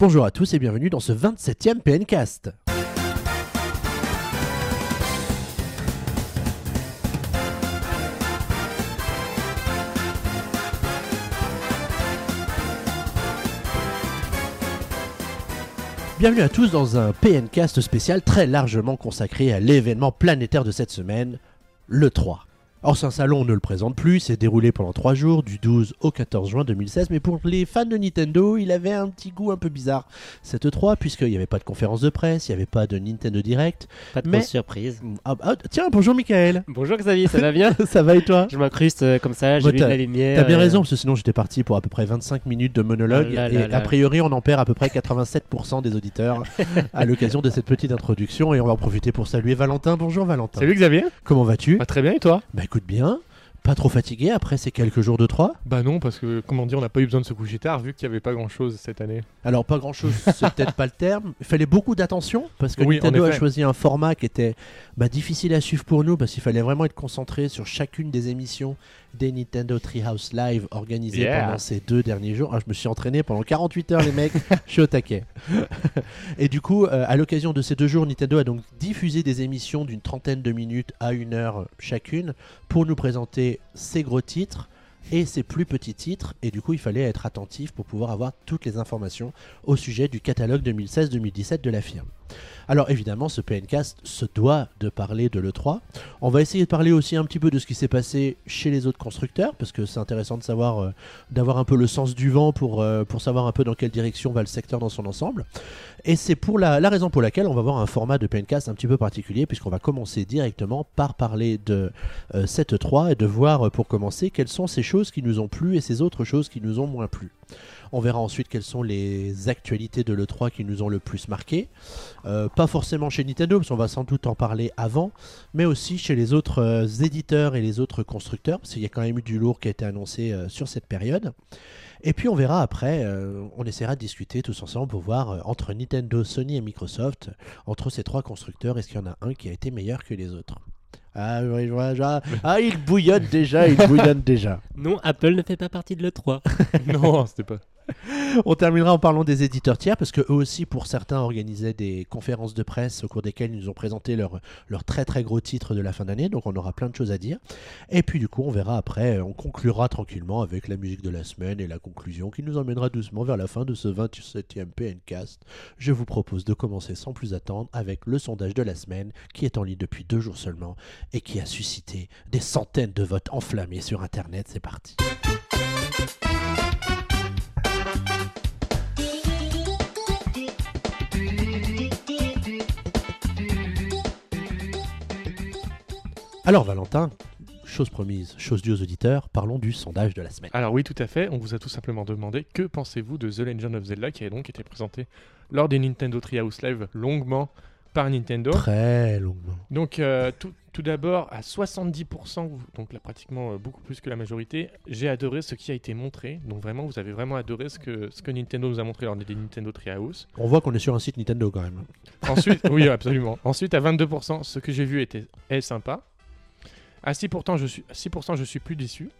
Bonjour à tous et bienvenue dans ce 27e PNcast. Bienvenue à tous dans un PNcast spécial très largement consacré à l'événement planétaire de cette semaine, le 3. Or, c'est un salon, on ne le présente plus, c'est déroulé pendant 3 jours, du 12 au 14 juin 2016, mais pour les fans de Nintendo, il avait un petit goût un peu bizarre, cette 3, puisqu'il n'y avait pas de conférence de presse, il n'y avait pas de Nintendo Direct. Pas de Mais- surprise. Ah, ah, tiens, bonjour Michael Bonjour Xavier, ça va bien Ça va et toi Je m'incruste euh, comme ça, j'ai Bah, vu de la lumière. T'as bien euh, raison, parce que sinon j'étais parti pour à peu près 25 minutes de monologue, Oh là et là là. a priori on en perd à peu près 87% des auditeurs à l'occasion de cette petite introduction, et on va en profiter pour saluer Valentin. Bonjour Valentin. Salut Xavier Comment vas-tu Bah, Très bien et toi Bah écoute bien, pas trop fatigué après ces quelques jours de 3 Bah non parce que comment dire on n'a pas eu besoin de se coucher tard vu qu'il n'y avait pas grand chose cette année. Alors pas grand chose, c'est peut-être pas le terme. Il fallait beaucoup d'attention parce que Oui, en Nintendo a choisi un format qui était bah, difficile à suivre pour nous parce qu'il fallait vraiment être concentré sur chacune des émissions des Nintendo Treehouse Live organisées Yeah. pendant ces deux derniers jours. Ah, je me suis entraîné pendant 48 heures les mecs, je suis au taquet. Et du coup, euh, à l'occasion de ces deux jours, Nintendo a donc diffusé des émissions d'une trentaine de minutes à une heure chacune pour nous présenter ses gros titres et ses plus petits titres. Et du coup, il fallait être attentif pour pouvoir avoir toutes les informations au sujet du catalogue 2016-2017 de la firme. Alors évidemment, ce PNcast se doit de parler de l'E3. On va essayer de parler aussi un petit peu de ce qui s'est passé chez les autres constructeurs, parce que c'est intéressant de savoir, euh, d'avoir un peu le sens du vent pour, euh, pour savoir un peu dans quelle direction va le secteur dans son ensemble. Et c'est la, raison pour laquelle on va avoir un format de PNcast un petit peu particulier, puisqu'on va commencer directement par parler de euh, cette 3 et de voir euh, pour commencer quelles sont ces choses qui nous ont plu et ces autres choses qui nous ont moins plu. On verra ensuite quelles sont les actualités de l'E3 qui nous ont le plus marqué. Euh, pas forcément chez Nintendo, parce qu'on va sans doute en parler avant, mais aussi chez les autres euh, éditeurs et les autres constructeurs, parce qu'il y a quand même eu du lourd qui a été annoncé euh, sur cette période. Et puis on verra après, euh, on essaiera de discuter tous ensemble pour voir euh, entre Nintendo, Sony et Microsoft, entre ces trois constructeurs, est-ce qu'il y en a un qui a été meilleur que les autres? Ah, oui, je vois, je vois. ah, il bouillonne déjà, il bouillonne déjà. Non, Apple ne fait pas partie de l'E3. non c'était pas. On terminera en parlant des éditeurs tiers parce que eux aussi, pour certains, organisaient des conférences de presse au cours desquelles ils nous ont présenté leurs leur très très gros titres de la fin d'année. Donc on aura plein de choses à dire. Et puis du coup, on verra après, on conclura tranquillement avec la musique de la semaine et la conclusion qui nous emmènera doucement vers la fin de ce 27e PNcast. Je vous propose de commencer sans plus attendre avec le sondage de la semaine qui est en ligne depuis deux jours seulement et qui a suscité des centaines de votes enflammés sur Internet. C'est parti. Alors Valentin, chose promise, chose due aux auditeurs, parlons du sondage de la semaine. Alors oui tout à fait, on vous a tout simplement demandé que pensez-vous de The Legend of Zelda qui a donc été présenté lors des Nintendo Treehouse Live longuement par Nintendo. Très longuement. Donc euh, tout, tout d'abord à 70%, donc là pratiquement euh, beaucoup plus que la majorité, j'ai adoré ce qui a été montré. Donc vraiment vous avez vraiment adoré ce que, ce que Nintendo nous a montré lors des Nintendo Treehouse. On voit qu'on est sur un site Nintendo quand même. Ensuite, oui, absolument. Ensuite, à 22%, ce que j'ai vu était est sympa. À 6%, je suis, à 6%, je suis plus déçu.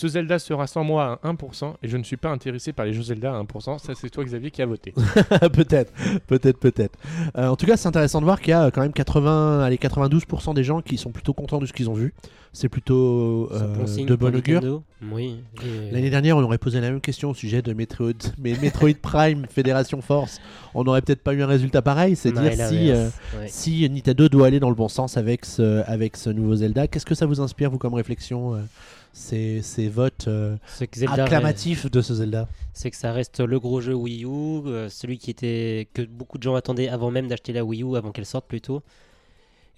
Ce Zelda sera sans moi à 1% et je ne suis pas intéressé par les jeux Zelda à 1%. Ça, c'est toi, Xavier, qui a voté. peut-être, peut-être, peut-être. Euh, en tout cas, c'est intéressant de voir qu'il y a euh, quand même 80, allez, 92% des gens qui sont plutôt contents de ce qu'ils ont vu. C'est plutôt euh, bon signe de pour bon augure. Nintendo. Oui. et- L'année dernière, on aurait posé la même question au sujet de Metroid, mais Metroid Prime Fédération Force. On n'aurait peut-être pas eu un résultat pareil. C'est Non, dire et si, euh, ouais. si Nintendo doit aller dans le bon sens avec ce, avec ce nouveau Zelda. Qu'est-ce que ça vous inspire, vous, comme réflexion, euh, ces, ces votes euh, acclamatifs de ce Zelda c'est que ça reste le gros jeu Wii U, euh, celui qui était que beaucoup de gens attendaient avant même d'acheter la Wii U, avant qu'elle sorte plutôt.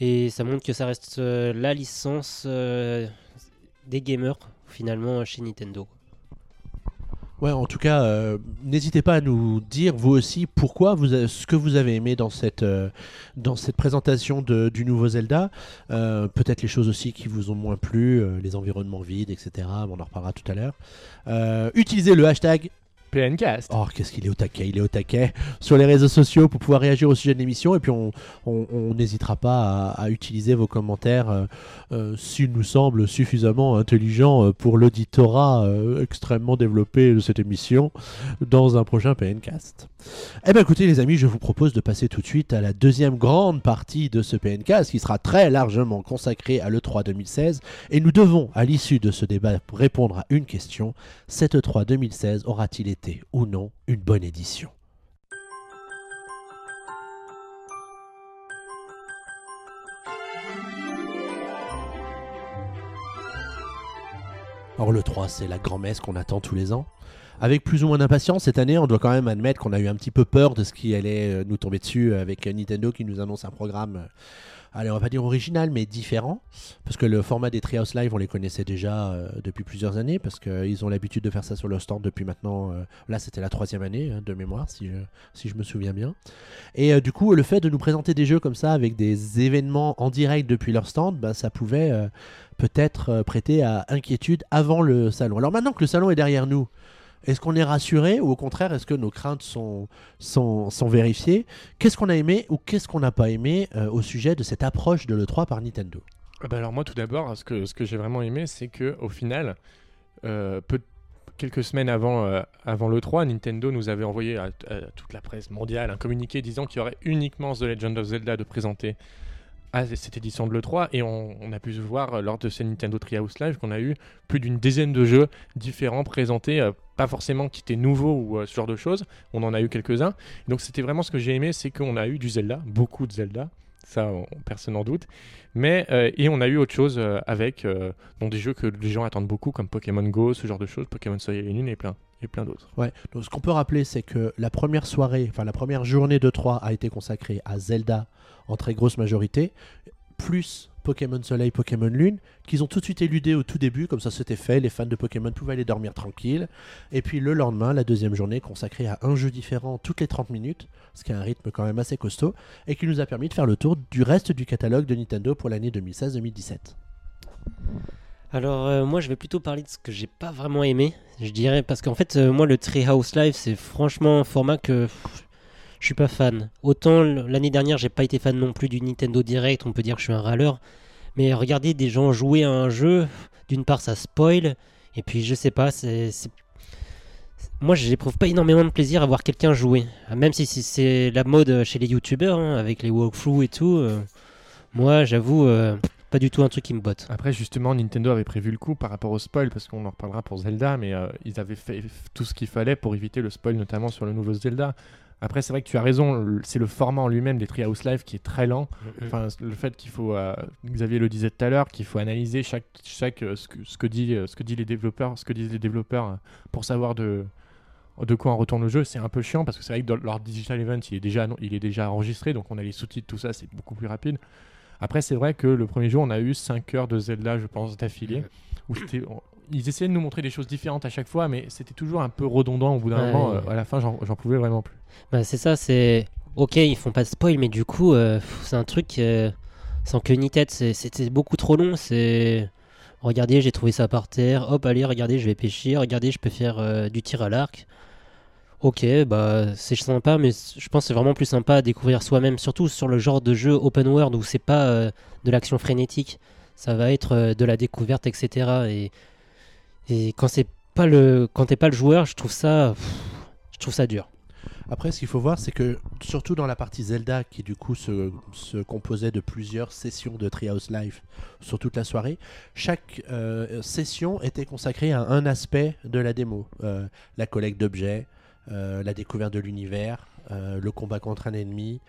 Et ça montre que ça reste euh, la licence des gamers finalement chez Nintendo. Ouais, en tout cas, euh, n'hésitez pas à nous dire vous aussi pourquoi vous ce que vous avez aimé dans cette euh, dans cette présentation de- du nouveau Zelda. Euh, Peut-être les choses aussi qui vous ont moins plu, les environnements vides, etc. On en reparlera tout à l'heure. Utilisez le hashtag PNcast. Oh, qu'est-ce qu'il est au taquet, il est au taquet sur les réseaux sociaux pour pouvoir réagir au sujet de l'émission et puis on n'hésitera pas à, utiliser vos commentaires euh, euh, nous semblent suffisamment intelligents euh, pour l'auditorat euh, extrêmement développé de cette émission dans un prochain PNcast. Eh bien écoutez les amis, je vous propose de passer tout de suite à la deuxième grande partie de ce PNcast qui sera très largement consacrée à l'E3 2016 et nous devons à l'issue de ce débat répondre à une question. Cette E3 2016 aura-t-il été ou non une bonne édition Or le 3, c'est la grand-messe qu'on attend tous les ans. Avec plus ou moins d'impatience, cette année, on doit quand même admettre qu'on a eu un petit peu peur de ce qui allait euh, nous tomber dessus avec euh, Nintendo qui nous annonce un programme, euh, allez, on va pas dire original, mais différent. Parce que le format des Treehouse Live, on les connaissait déjà euh, depuis plusieurs années, parce qu'ils ont l'habitude de faire ça sur leur stand depuis maintenant. euh, là, c'était la troisième année hein, de mémoire, si je, si je me souviens bien. Et euh, du coup, le fait de nous présenter des jeux comme ça, avec des événements en direct depuis leur stand, bah, ça pouvait euh, peut-être euh, prêter à inquiétude avant le salon. Alors maintenant que le salon est derrière nous, est-ce qu'on est rassuré ou au contraire est-ce que nos craintes sont, sont, vérifiées? Qu'est-ce qu'on a aimé ou qu'est-ce qu'on n'a pas aimé euh, au sujet de cette approche de l'E3 par Nintendo? Ah bah alors moi tout d'abord, ce que, ce que j'ai vraiment aimé, c'est que au final, euh, quelques semaines avant, euh, avant le 3, Nintendo nous avait envoyé à, toute la presse mondiale un communiqué disant qu'il y aurait uniquement The Legend of Zelda de présenter à cette édition de l'E3 et on, a pu voir lors de ces Nintendo Treehouse Live qu'on a eu plus d'une dizaine de jeux différents présentés, pas forcément qui étaient nouveaux ou euh, ce genre de choses, on en a eu quelques-uns. Donc c'était vraiment ce que j'ai aimé, c'est qu'on a eu du Zelda, beaucoup de Zelda, ça on- personne n'en doute. Mais, euh, et on a eu autre chose euh, avec donc des jeux que les gens attendent beaucoup, comme Pokémon Go, ce genre de choses, Pokémon Soleil et Lune et plein, et plein d'autres. Ouais. Donc, ce qu'on peut rappeler, c'est que la première soirée, enfin la première journée de 3 a été consacrée à Zelda en très grosse majorité, plus Pokémon Soleil, Pokémon Lune, qu'ils ont tout de suite éludé au tout début, comme ça c'était fait, les fans de Pokémon pouvaient aller dormir tranquille. Et puis le lendemain, la deuxième journée, consacrée à un jeu différent toutes les 30 minutes, ce qui est un rythme quand même assez costaud, et qui nous a permis de faire le tour du reste du catalogue de Nintendo pour l'année 2016-2017. Alors euh, moi je vais plutôt parler de ce que j'ai pas vraiment aimé, je dirais, parce qu'en fait euh, moi le Treehouse Live c'est franchement un format que je suis pas fan. Autant l'année dernière j'ai pas été fan non plus du Nintendo Direct, on peut dire que je suis un râleur, mais regarder des gens jouer à un jeu, d'une part ça spoil, et puis je sais pas, c'est... Moi j'éprouve pas énormément de plaisir à voir quelqu'un jouer, même si c'est- c'est la mode chez les youtubeurs, hein, avec les walkthroughs et tout. euh, moi j'avoue, euh, pas du tout un truc qui me botte. Après, justement, Nintendo avait prévu le coup par rapport au spoil, parce qu'on en reparlera pour Zelda, mais euh, ils avaient fait tout ce qu'il fallait pour éviter le spoil, notamment sur le nouveau Zelda. Après, c'est vrai que tu as raison, c'est le format en lui-même des Treehouse Live qui est très lent. Enfin, le fait qu'il faut, euh, Xavier le disait tout à l'heure, qu'il faut analyser chaque, chaque euh, ce, que, ce que dit, euh, ce que dit les développeurs, ce que disent les développeurs pour savoir de, de quoi en retourne le jeu, c'est un peu chiant parce que c'est vrai que dans leur digital event, il est déjà, il est déjà enregistré, donc on a les sous-titres, tout ça, c'est beaucoup plus rapide. Après, c'est vrai que le premier jour, on a eu 5 heures de Zelda, je pense, d'affilée, où on- ils essayaient de nous montrer des choses différentes à chaque fois, mais c'était toujours un peu redondant au bout d'un Ouais. moment. euh, à la fin, j'en pouvais vraiment plus. Bah, c'est ça, c'est. Ok, ils font pas de spoil, mais du coup, euh, c'est un truc euh, sans queue ni tête. c'est- C'était beaucoup trop long. C'est. Regardez, j'ai trouvé ça par terre. Hop, allez, regardez, je vais pêcher. Regardez, je peux faire euh, du tir à l'arc. Ok, bah c'est sympa, mais je pense que c'est vraiment plus sympa à découvrir soi-même, surtout sur le genre de jeu open world où c'est pas de l'action frénétique, ça va être de la découverte, etc. Et, quand c'est pas le, quand t'es pas le joueur, je trouve ça, je trouve ça dur. Après, ce qu'il faut voir, c'est que surtout dans la partie Zelda, qui du coup se, composait de plusieurs sessions de Treehouse Live sur toute la soirée, chaque euh, session était consacrée à un aspect de la démo. Euh, la collecte d'objets, euh, la découverte de l'univers, le combat contre un ennemi,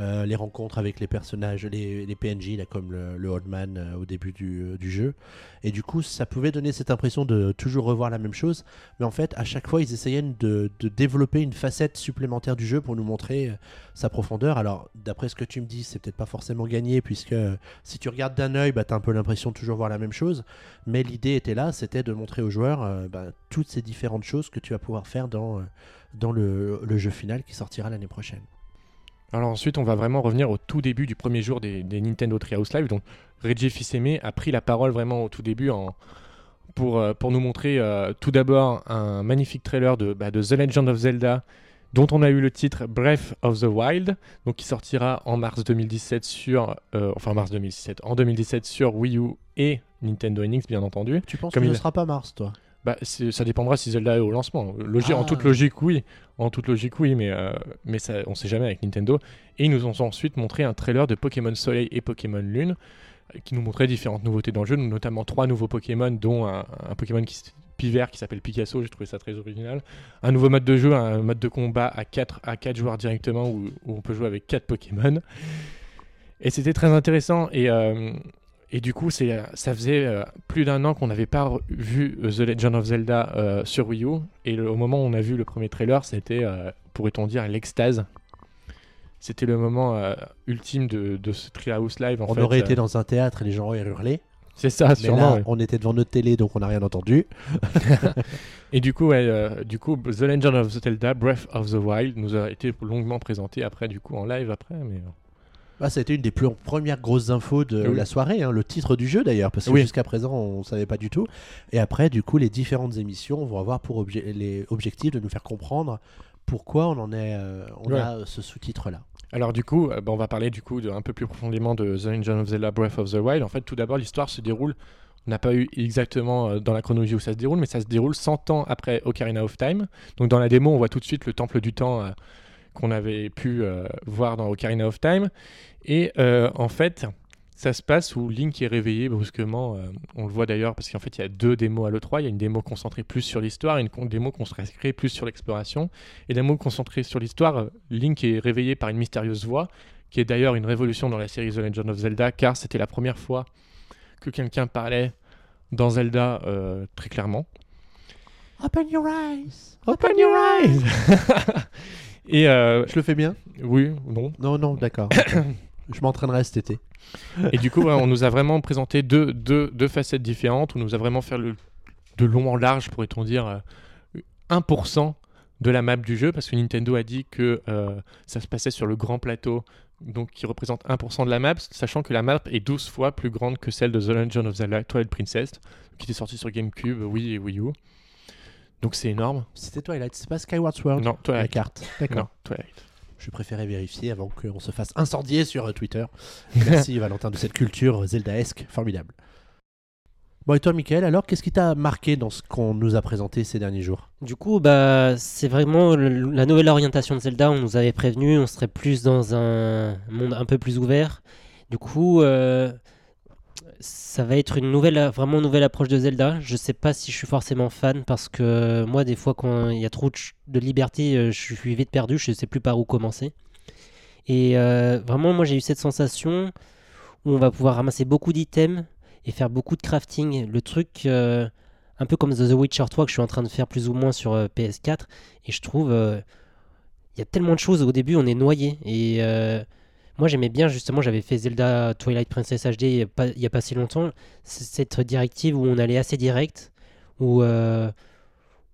euh, les rencontres avec les personnages, les, PNJ, là, comme le, le Old Man euh, au début du, euh, du jeu. Et du coup, ça pouvait donner cette impression de toujours revoir la même chose. Mais en fait, à chaque fois, ils essayaient de, développer une facette supplémentaire du jeu pour nous montrer sa profondeur. Alors, d'après ce que tu me dis, c'est peut-être pas forcément gagné, puisque si tu regardes d'un œil, bah, tu as un peu l'impression de toujours voir la même chose. Mais l'idée était là, c'était de montrer aux joueurs bah, toutes ces différentes choses que tu vas pouvoir faire dans, le jeu final qui sortira l'année prochaine. Alors ensuite, on va vraiment revenir au tout début du premier jour des, des Nintendo Treehouse Live. Donc, Reggie Fils-Aimé a pris la parole vraiment au tout début en, pour, euh, pour nous montrer euh, tout d'abord un magnifique trailer de, bah, de The Legend of Zelda dont on a eu le titre Breath of the Wild, donc qui sortira en mars 2017 sur, euh, enfin mars 2017, en 2017 sur Wii U et Nintendo NX bien entendu. Tu penses Comme que il- ce sera pas Mars, toi? Bah, ça dépendra si Zelda est au lancement. Logi- En Ah. toute logique, oui. En toute logique, oui, mais, euh, mais ça, on sait jamais avec Nintendo. Et ils nous ont ensuite montré un trailer de Pokémon Soleil et Pokémon Lune qui nous montrait différentes nouveautés dans le jeu, notamment trois nouveaux Pokémon, dont un, un Pokémon qui, pivert qui s'appelle Picasso, j'ai trouvé ça très original. Un nouveau mode de jeu, un mode de combat à 4, à 4 joueurs directement où, où on peut jouer avec 4 Pokémon. Et c'était très intéressant. Et, euh, et du coup, c'est, ça faisait euh, plus d'un an qu'on n'avait pas vu euh, The Legend of Zelda euh, sur Wii U. Et le- au moment où on a vu le premier trailer, c'était, euh, pourrait-on dire, l'extase. C'était le moment euh, ultime de, de ce Treehouse Live. En On fait. aurait Euh, été dans un théâtre et les gens auraient hurlé. C'est ça, Mais sûrement. là, ouais. on était devant notre télé, donc on n'a rien entendu. Et du coup, ouais, euh, du coup, The Legend of Zelda Breath of the Wild nous a été longuement présenté après, du coup, en live après. Mais... euh, Ah, ça a été une des plus- premières grosses infos de Oui. la soirée, hein, le titre du jeu d'ailleurs, parce que Oui. jusqu'à présent on savait pas du tout. Et après, du coup, les différentes émissions vont avoir pour obje- les objectifs de nous faire comprendre pourquoi on en est, euh, on Ouais. a euh, ce sous-titre-là. Alors du coup, euh, bah, on va parler du coup de, un peu plus profondément de The Legend of Zelda Breath of the Wild. En fait, tout d'abord, l'histoire se déroule. On n'a pas eu exactement dans la chronologie où ça se déroule, mais ça se déroule 100 ans après Ocarina of Time. Donc dans la démo, on voit tout de suite le temple du temps qu'on avait pu euh, voir dans Ocarina of Time. Et euh, en fait, ça se passe où Link est réveillé brusquement. euh, on le voit d'ailleurs parce qu'en fait, il y a deux démos à l'E3. Il y a une démo concentrée plus sur l'histoire et une démo concentrée plus sur l'exploration. Et la démo concentrée sur l'histoire, Link est réveillé par une mystérieuse voix, qui est d'ailleurs une révolution dans la série The Legend of Zelda, car c'était la première fois que quelqu'un parlait dans Zelda très clairement. Open your eyes Open your eyes Et euh, Je le fais bien oui, non. Non, non, d'accord. Je m'entraînerai cet été. Et du coup, ouais, on nous a vraiment présenté deux, deux, deux facettes différentes. On nous a vraiment fait le, de long en large, pourrait-on dire, euh, 1% de la map du jeu, parce que Nintendo a dit que euh, ça se passait sur le grand plateau, donc qui représente 1% de la map, sachant que la map est 12 fois plus grande que celle de The Legend of Zelda Twilight Princess, qui était sortie sur GameCube, Wii et Wii U. Donc c'est énorme. C'était Twilight, c'est pas Skyward Sword Non, La Twilight. carte. D'accord. Non, Twilight. Je préférais vérifier avant qu'on se fasse incendier sur euh, Twitter. Merci Valentin de cette culture zeldaesque formidable. Bon, et toi, Michael, alors, qu'est-ce qui t'a marqué dans ce qu'on nous a présenté ces derniers jours? Du coup, bah, c'est vraiment le- la nouvelle orientation de Zelda. On nous avait prévenu, on serait plus dans un monde un peu plus ouvert. Du coup, euh, ça va être une nouvelle, approche de Zelda. Je sais pas si je suis forcément fan parce que moi, des fois, quand il y a trop de, liberté, euh, je suis vite perdu. Je sais plus par où commencer. Et euh, vraiment, moi, j'ai eu cette sensation où on va pouvoir ramasser beaucoup d'items et faire beaucoup de crafting. Le truc. euh, un peu comme The Witcher 3 que je suis en train de faire plus ou moins sur euh, PS4 et je trouve il y a tellement de choses au début on est noyé et moi j'aimais bien justement j'avais fait Zelda Twilight Princess HD il y a pas, si longtemps. Cette directive où on allait assez direct où euh,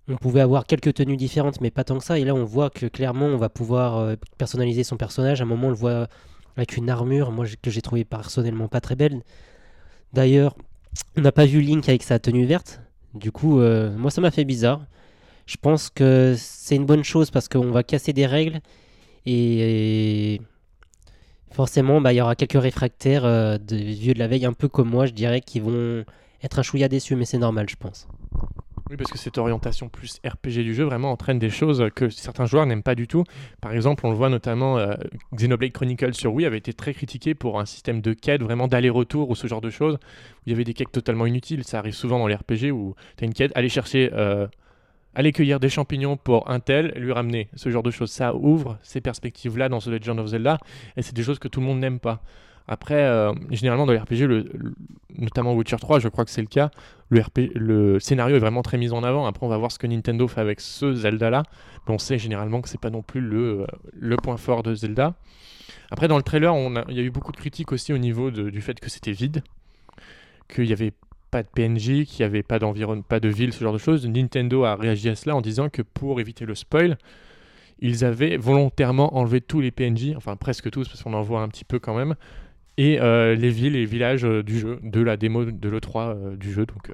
on pouvait avoir quelques tenues différentes mais pas tant que ça. Et là on voit que clairement on va pouvoir euh, personnaliser son personnage. À un moment on le voit avec une armure moi que j'ai trouvé personnellement pas très belle. D'ailleurs on n'a pas vu Link avec sa tenue verte. Du coup, euh, moi, ça m'a fait bizarre. Je pense que c'est une bonne chose parce qu'on va casser des règles et forcément, bah, il y aura quelques réfractaires euh, de vieux de la veille, un peu comme moi, je dirais, qui vont être un chouïa déçus, mais c'est normal, je pense. Oui, parce que cette orientation plus RPG du jeu vraiment entraîne des choses que certains joueurs n'aiment pas du tout. Par exemple, on le voit notamment, euh, Xenoblade Chronicles sur Wii avait été très critiqué pour un système de quête, vraiment d'aller-retour ou ce genre de choses, où il y avait des quêtes totalement inutiles. Ça arrive souvent dans les RPG où tu as une quête, aller chercher, euh, aller cueillir des champignons pour un tel, lui ramener, ce genre de choses. Ça ouvre ces perspectives-là dans The Legend of Zelda, et c'est des choses que tout le monde n'aime pas. Après, euh, généralement dans les RPG, notamment Witcher 3, je crois que c'est le cas, le, scénario est vraiment très mis en avant. Après, on va voir ce que Nintendo fait avec ce Zelda-là. Mais on sait généralement que c'est pas non plus le, euh, point fort de Zelda. Après, dans le trailer, il y a eu beaucoup de critiques aussi au niveau du fait que c'était vide, qu'il n'y avait pas de PNJ, qu'il n'y avait pas d'environnement, pas de ville, ce genre de choses. Nintendo a réagi à cela en disant que pour éviter le spoil, ils avaient volontairement enlevé tous les PNJ, enfin presque tous, parce qu'on en voit un petit peu quand même, et euh, les villes et villages euh, du jeu, de la démo de l'E3 euh, du jeu. Donc,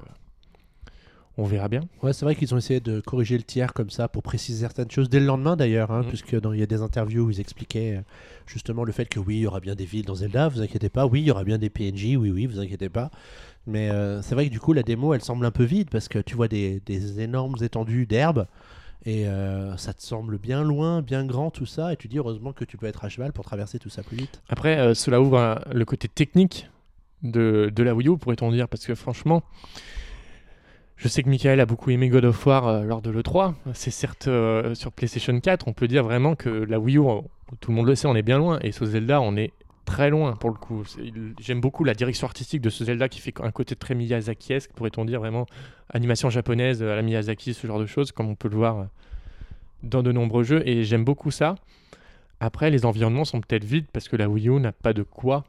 on verra bien. Ouais, c'est vrai qu'ils ont essayé de corriger le tiers comme ça pour préciser certaines choses dès le lendemain d'ailleurs, hein, Mhm. puisque dans- il y a des interviews où ils expliquaient justement le fait que oui, il y aura bien des villes dans Zelda, vous inquiétez pas, oui, il y aura bien des PNJ, oui, oui, vous inquiétez pas. Mais euh, c'est vrai que du coup, la démo, elle semble un peu vide parce que tu vois des, énormes étendues d'herbe et euh, ça te semble bien loin, bien grand tout ça, et tu dis heureusement que tu peux être à cheval pour traverser tout ça plus vite. Après, euh, cela ouvre le côté technique de, de la Wii U, pourrait-on dire, parce que franchement, je sais que Michael a beaucoup aimé God of War lors de l'E3. C'est certes sur PlayStation 4, on peut dire vraiment que la Wii U, tout le monde le sait, on est bien loin, et sur Zelda, on est très loin pour le coup. J'aime beaucoup la direction artistique de ce Zelda qui fait un côté très Miyazaki-esque, pourrait-on dire, vraiment animation japonaise à la Miyazaki, ce genre de choses, comme on peut le voir euh, dans de nombreux jeux, et j'aime beaucoup ça. Après, les environnements sont peut-être vides parce que la Wii U n'a pas de quoi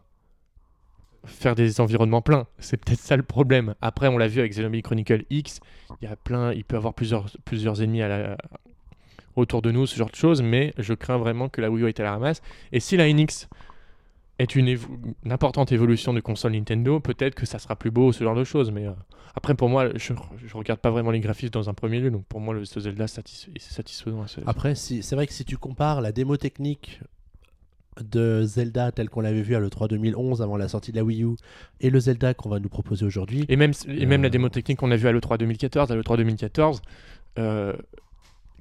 faire des environnements pleins. C'est peut-être ça le problème. Après, on l'a vu avec Xenoblade Chronicle X, il y a plein, il peut avoir plusieurs, plusieurs ennemis autour de nous, ce genre de choses, mais je crains vraiment que la Wii U est à la ramasse. Et si la NX est une, évo- une importante évolution de console Nintendo, peut-être que ça sera plus beau, ce genre de choses. Mais euh, après, pour moi, je, je regarde pas vraiment les graphismes dans un premier lieu, donc pour moi, le ce Zelda satisf- est satisfaisant. ce- Après, si, c'est vrai que si tu compares la démo technique de Zelda telle qu'on l'avait vu à l'E3 2011 avant la sortie de la Wii U et le Zelda qu'on va nous proposer aujourd'hui, Et même, et même Euh, la démo technique qu'on a vue à l'E3 2014, à l'E3 2014, euh,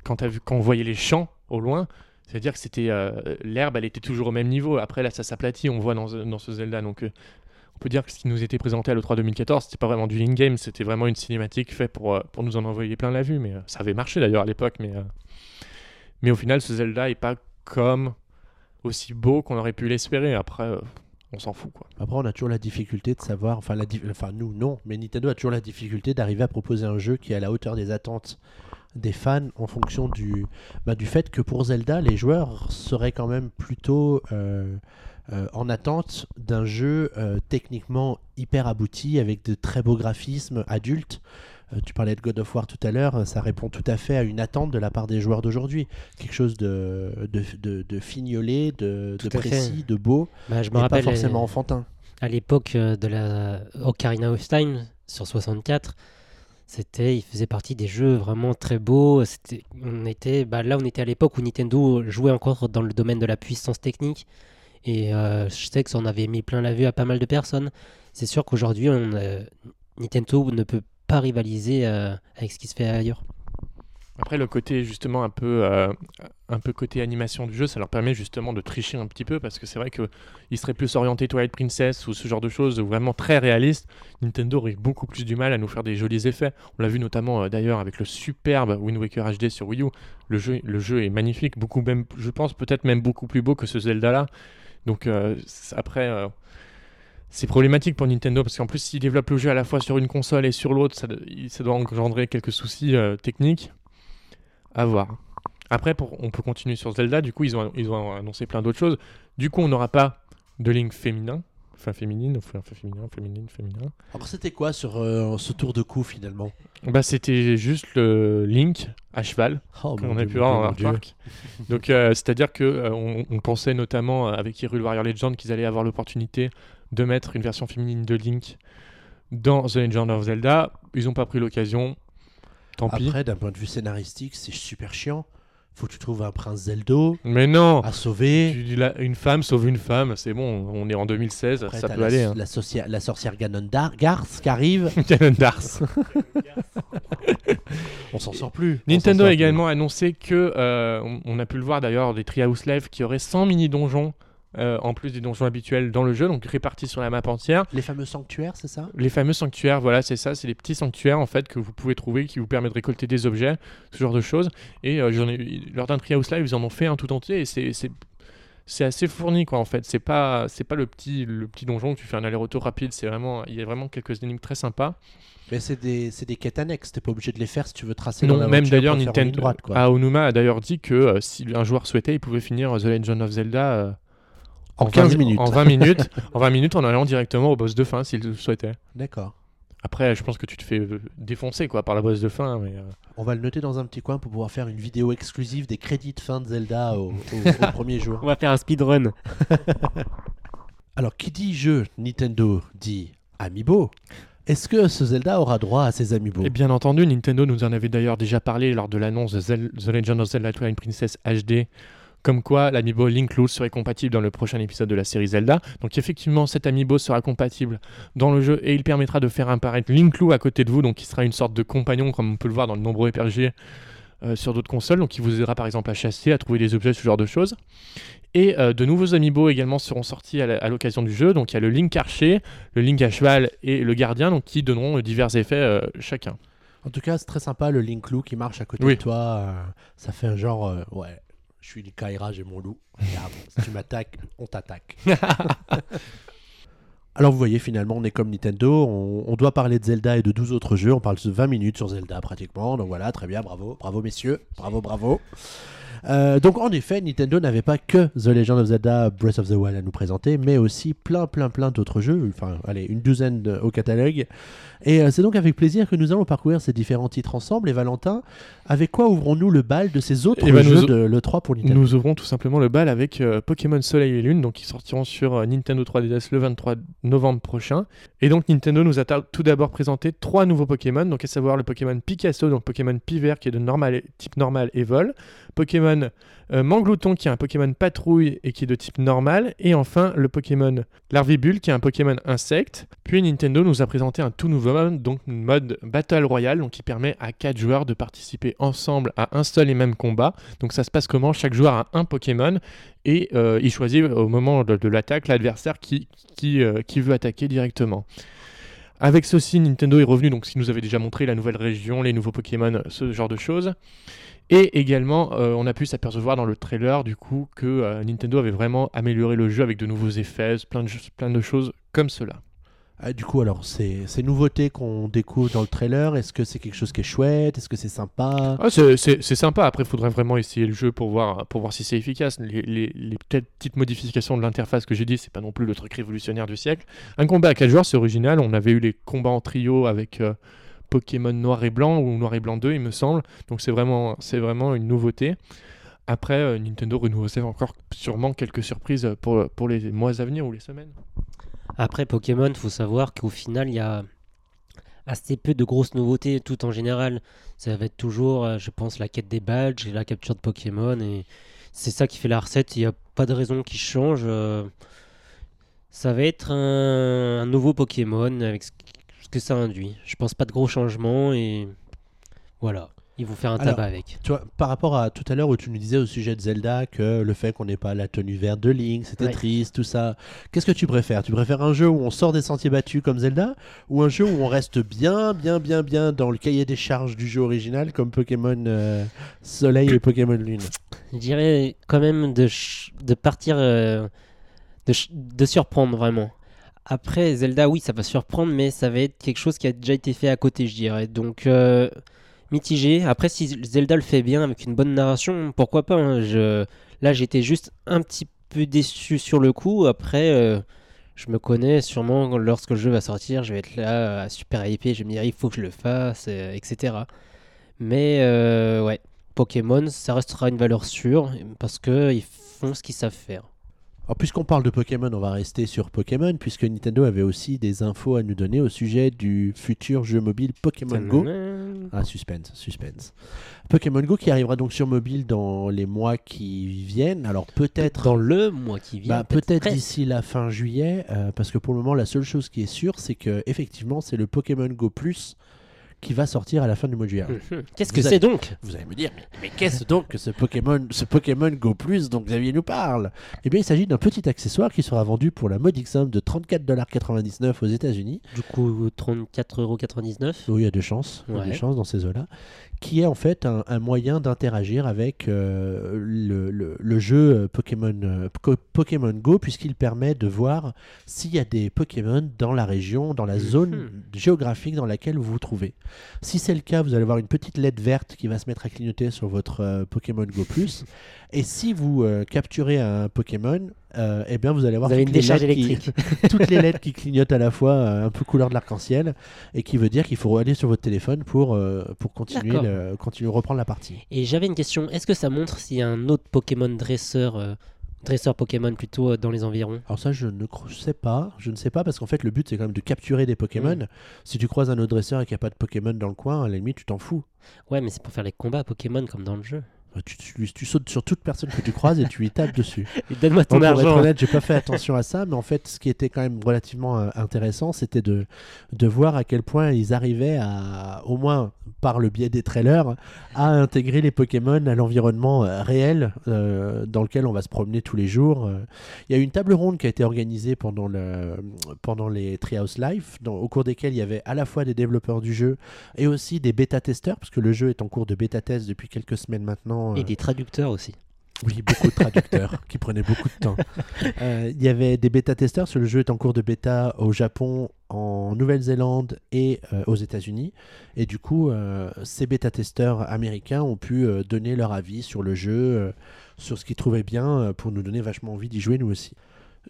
quand, t'as vu, quand on voyait les champs au loin, c'est-à-dire que c'était euh, l'herbe, elle était toujours au même niveau. Après, là, ça s'aplatit, on voit dans, ce- Zelda. Donc, euh, on peut dire que ce qui nous était présenté à l'E3 2014, c'était pas vraiment du in-game, c'était vraiment une cinématique faite pour, euh, pour nous en envoyer plein la vue. Mais ça avait marché d'ailleurs à l'époque. Mais, mais au final, ce Zelda est pas comme aussi beau qu'on aurait pu l'espérer. Après, on s'en fout, quoi. après on a toujours la difficulté de savoir, enfin, la, enfin nous non, mais Nintendo a toujours la difficulté d'arriver à proposer un jeu qui est à la hauteur des attentes des fans en fonction du, bah, du fait que pour Zelda, les joueurs seraient quand même plutôt euh, euh, en attente d'un jeu euh, techniquement hyper abouti avec de très beaux graphismes adultes. Tu parlais de God of War tout à l'heure, ça répond tout à fait à une attente de la part des joueurs d'aujourd'hui. Quelque chose de, de, de, de fignolé, de, fait. précis, de beau, Bah, je me pas forcément enfantin. à l'époque de la Ocarina of Time sur 64, c'était, il faisait partie des jeux vraiment très beaux. C'était, on était, bah, là, on était à l'époque où Nintendo jouait encore dans le domaine de la puissance technique. Et euh, je sais que ça en avait mis plein la vue à pas mal de personnes. C'est sûr qu'aujourd'hui, euh, Nintendo ne peut pas rivaliser euh, avec ce qui se fait ailleurs. Après, le côté justement un peu, euh, un peu côté animation du jeu, ça leur permet justement de tricher un petit peu parce que c'est vrai qu'ils seraient plus orientés Twilight Princess ou ce genre de choses vraiment très réalistes. Nintendo aurait beaucoup plus du mal à nous faire des jolis effets. On l'a vu notamment euh, d'ailleurs avec le superbe Wind Waker HD sur Wii U. Le jeu, le jeu est magnifique, beaucoup même, je pense peut-être même beaucoup plus beau que ce Zelda-là. Donc euh, après. c'est problématique pour Nintendo parce qu'en plus, s'ils développent le jeu à la fois sur une console et sur l'autre, ça, doit engendrer quelques soucis techniques. À voir. Après, pour, on peut continuer sur Zelda. Du coup, ils ont, ils ont annoncé plein d'autres choses. Du coup, on n'aura pas de Link féminin. Enfin, féminine, enfin, féminin, féminine, féminin. Alors c'était quoi sur euh, ce tour de cou finalement? Bah, c'était juste le Link à cheval oh, qu'on a pu voir en. Donc, euh, c'est-à-dire que euh, on, on pensait notamment euh, avec Hyrule Warrior Legend qu'ils allaient avoir l'opportunité de mettre une version féminine de Link dans The Legend of Zelda. Ils n'ont pas pris l'occasion. Tant pis. Après, d'un point de vue scénaristique, c'est super chiant. Faut que tu trouves un prince Zeldo Mais non. à sauver. Tu dis là, une femme sauve une femme, c'est bon, on est en 2016, Après, ça t'as peut la, aller. Hein. la, sorcière, la sorcière Garth qui arrive. Ganondars. On s'en sort plus. On Nintendo s'en a sort également annoncé que, euh, on, on a pu le voir d'ailleurs, des Treehouse Live qui auraient 100 mini-donjons euh, en plus des donjons habituels dans le jeu, donc répartis sur la map entière. Les fameux sanctuaires, c'est ça? Les fameux sanctuaires, voilà, c'est ça, c'est les petits sanctuaires en fait que vous pouvez trouver qui vous permettent de récolter des objets, ce genre de choses. Et euh, j'en ai, lors d'un Treehouse Live, ils en ont fait un tout entier et c'est. assez fourni quoi en fait c'est pas c'est pas le petit le petit donjon où tu fais un aller-retour rapide c'est vraiment il y a vraiment quelques énigmes très sympas Mais c'est des, c'est des quêtes annexes. T'es pas obligé de les faire si tu veux tracer. Non, dans même d'ailleurs, Nintendo. droite, quoi. A d'ailleurs dit que euh, si un joueur souhaitait, il pouvait finir The Legend of Zelda En 20 15 minutes. En 20 minutes, en 20 minutes, en allant directement au boss de fin s'il le souhaitait. D'accord. Après, je pense que tu te fais euh, défoncer quoi par la boss de fin, mais euh, On va le noter dans un petit coin pour pouvoir faire une vidéo exclusive des crédits de fin de Zelda au, au- au premier jour. On va faire un speedrun. Alors, qui dit jeu Nintendo dit Amiibo. Est-ce que ce Zelda aura droit à ses amiibo Et bien entendu, Nintendo nous en avait d'ailleurs déjà parlé lors de l'annonce de Zel- The Legend of Zelda Twilight Princess HD, comme quoi l'amiibo Link Loose serait compatible dans le prochain épisode de la série Zelda. Donc effectivement, cet amiibo sera compatible dans le jeu et il permettra de faire apparaître Link Lou à côté de vous, donc qui sera une sorte de compagnon comme on peut le voir dans de nombreux RPG euh, sur d'autres consoles, donc qui vous aidera par exemple à chasser, à trouver des objets, ce genre de choses. Et euh, de nouveaux amiibo également seront sortis à l'occasion du jeu. Donc il y a le Link archer, le Link à cheval et le gardien, donc qui donneront divers effets euh, chacun. En tout cas, c'est très sympa le Link Lou qui marche à côté Oui. de toi. ça fait un genre, ouais, je suis Kaira, j'ai mon loup. Regarde, si tu m'attaques, on t'attaque. Alors vous voyez, finalement, on est comme Nintendo. On, on doit parler de Zelda et de 12 autres jeux. On parle de 20 minutes sur Zelda pratiquement. Donc voilà, très bien, bravo. Bravo messieurs. Bravo, bravo. Euh, donc en effet, Nintendo n'avait pas que The Legend of Zelda Breath of the Wild à nous présenter, mais aussi plein, plein, plein d'autres jeux. Enfin, allez, une douzaine de- au catalogue. Et euh, c'est donc avec plaisir que nous allons parcourir ces différents titres ensemble. Et Valentin, avec quoi ouvrons-nous le bal de ces autres Eh ben, jeux de l'E3 pour Nintendo Nous ouvrons tout simplement le bal avec euh, Pokémon Soleil et Lune, donc qui sortiront sur Nintendo 3DS le 23 novembre prochain. Et donc Nintendo nous a tout d'abord présenté trois nouveaux Pokémon, donc à savoir le Pokémon Picasso, donc Pokémon Piver qui est de normal, type normal et vol, Pokémon euh, Manglouton qui est un Pokémon patrouille et qui est de type normal, et enfin le Pokémon Larvibule qui est un Pokémon insecte. Puis Nintendo nous a présenté un tout nouveau mode, donc mode Battle Royale, qui permet à 4 joueurs de participer ensemble à un seul et même combat. Donc ça se passe comment? Chaque joueur a un Pokémon et euh, il choisit au moment de, l'attaque l'adversaire euh, qui veut attaquer directement. Avec ceci, Nintendo est revenu, donc ce nous avait déjà montré, la nouvelle région, les nouveaux Pokémon, ce genre de choses. Et également, euh, on a pu s'apercevoir dans le trailer du coup que euh, Nintendo avait vraiment amélioré le jeu avec de nouveaux effets, plein de choses comme cela. Ah, du coup, alors, ces, ces nouveautés qu'on découvre dans le trailer, est-ce que c'est quelque chose qui est chouette? Est-ce que c'est sympa? Ah, c'est sympa, après il faudrait vraiment essayer le jeu pour voir, pour voir si c'est efficace. Les, petites modifications de l'interface que j'ai dit, c'est pas non plus le truc révolutionnaire du siècle. Un combat à 4 joueurs, c'est original. On avait eu les combats en trio avec euh, Pokémon Noir et Blanc ou Noir et Blanc 2, il me semble. Donc c'est vraiment, vraiment une nouveauté. Après, euh, Nintendo renouvelle encore sûrement quelques surprises pour, pour les mois à venir ou les semaines. Après Pokémon, faut savoir qu'au final, il y a assez peu de grosses nouveautés, tout en général. Ça va être toujours, euh, je pense, la quête des badges et la capture de Pokémon. Et c'est ça qui fait la recette. Il n'y a pas de raison qui change. euh. Ça va être un, un nouveau Pokémon avec ce ce que ça induit. Je pense pas de gros changements et voilà. Ils vont faire un Alors, tabac avec. Tu vois, par rapport à tout à l'heure où tu nous disais au sujet de Zelda que le fait qu'on n'ait pas la tenue verte de Link, c'était Ouais. triste, tout ça. Qu'est-ce que tu préfères? Tu préfères un jeu où on sort des sentiers battus comme Zelda ou un jeu où on reste bien, bien, bien, bien dans le cahier des charges du jeu original comme Pokémon euh, Soleil et Pokémon Lune? Je dirais quand même de, de partir, euh, de, de surprendre vraiment. Après, Zelda, oui, ça va surprendre, mais ça va être quelque chose qui a déjà été fait à côté, je dirais. Donc, euh, mitigé. Après, si Zelda le fait bien avec une bonne narration, pourquoi pas hein. je... Là, j'étais juste un petit peu déçu sur le coup. Après, euh, je me connais sûrement lorsque le jeu va sortir, je vais être là, euh, super hypé, je vais me dire, il faut que je le fasse, euh, etc. Mais, ouais. Pokémon, ça restera une valeur sûre parce que ils font ce qu'ils savent faire. Alors, puisqu'on parle de Pokémon, on va rester sur Pokémon, puisque Nintendo avait aussi des infos à nous donner au sujet du futur jeu mobile Pokémon Go. Ah, suspense, suspense. Pokémon Go qui arrivera donc sur mobile dans les mois qui viennent. Alors peut-être Dans le mois qui vient. Bah, peut-être d'ici la fin juillet, euh, parce que pour le moment, la seule chose qui est sûre, c'est que effectivement, c'est le Pokémon Go Plus qui va sortir à la fin du mois de juillet. Mhm. Qu'est-ce que c'est donc Vous allez me dire, mais, mais qu'est-ce donc que ce Pokémon, ce Pokémon Go Plus dont Xavier nous parle? Eh bien, il s'agit d'un petit accessoire qui sera vendu pour la modique somme de 34,99$ aux États-Unis. Du coup, 34,99€. Oui, il y a des chances, il y a des chances dans ces eaux-là, qui est en fait un, un moyen d'interagir avec euh, le, le- le jeu euh, Pokémon, euh, Pokémon Go, puisqu'il permet de voir s'il y a des Pokémon dans la région, dans la zone Mhm. géographique dans laquelle vous vous trouvez. Si c'est le cas, vous allez voir une petite LED verte qui va se mettre à clignoter sur votre euh, Pokémon Go Plus. Et si vous euh, capturez un Pokémon, euh, eh bien vous allez avoir Vous avez toutes une les décharge LED qui- électrique. toutes les lettres qui clignotent à la fois, un peu couleur de l'arc-en-ciel, et qui veut dire qu'il faut aller sur votre téléphone pour, pour continuer, le, continuer reprendre la partie. Et j'avais une question. Est-ce que ça montre s'il y a un autre Pokémon dresseur dresseur Pokémon plutôt euh, dans les environs. Alors ça, je ne sais pas. Je ne sais pas parce qu'en fait, le but, c'est quand même de capturer des Pokémon. Mm. Si tu croises un autre dresseur et qu'il n'y a pas de Pokémon dans le coin, à la limite, tu t'en fous. Ouais, mais c'est pour faire les combats Pokémon comme dans le jeu. Euh, Tu, tu- tu sautes sur toute personne que tu croises et tu lui tapes dessus. Et Donne-moi ton Donc, pour être argent. honnête, j'ai pas fait attention à ça, mais en fait, ce qui était quand même relativement euh, intéressant, c'était de, de voir à quel point ils arrivaient à, au moins par le biais des trailers, à intégrer les Pokémon à l'environnement euh, réel euh, dans lequel on va se promener tous les jours. Il y a eu une table ronde qui a été organisée pendant, le, pendant les Treehouse Life, dans- au cours desquels il y avait à la fois des développeurs du jeu et aussi des bêta-testeurs, parce que le jeu est en cours de bêta-test depuis quelques semaines maintenant. Et euh, des traducteurs aussi. oui, beaucoup de traducteurs qui prenaient beaucoup de temps. Euh, Il y avait des bêta-testeurs, le jeu est en cours de bêta au Japon, en Nouvelle-Zélande et euh, aux États-Unis. Et du coup, euh, ces bêta-testeurs américains ont pu donner leur avis sur le jeu, sur ce qu'ils trouvaient bien, pour nous donner vachement envie d'y jouer nous aussi.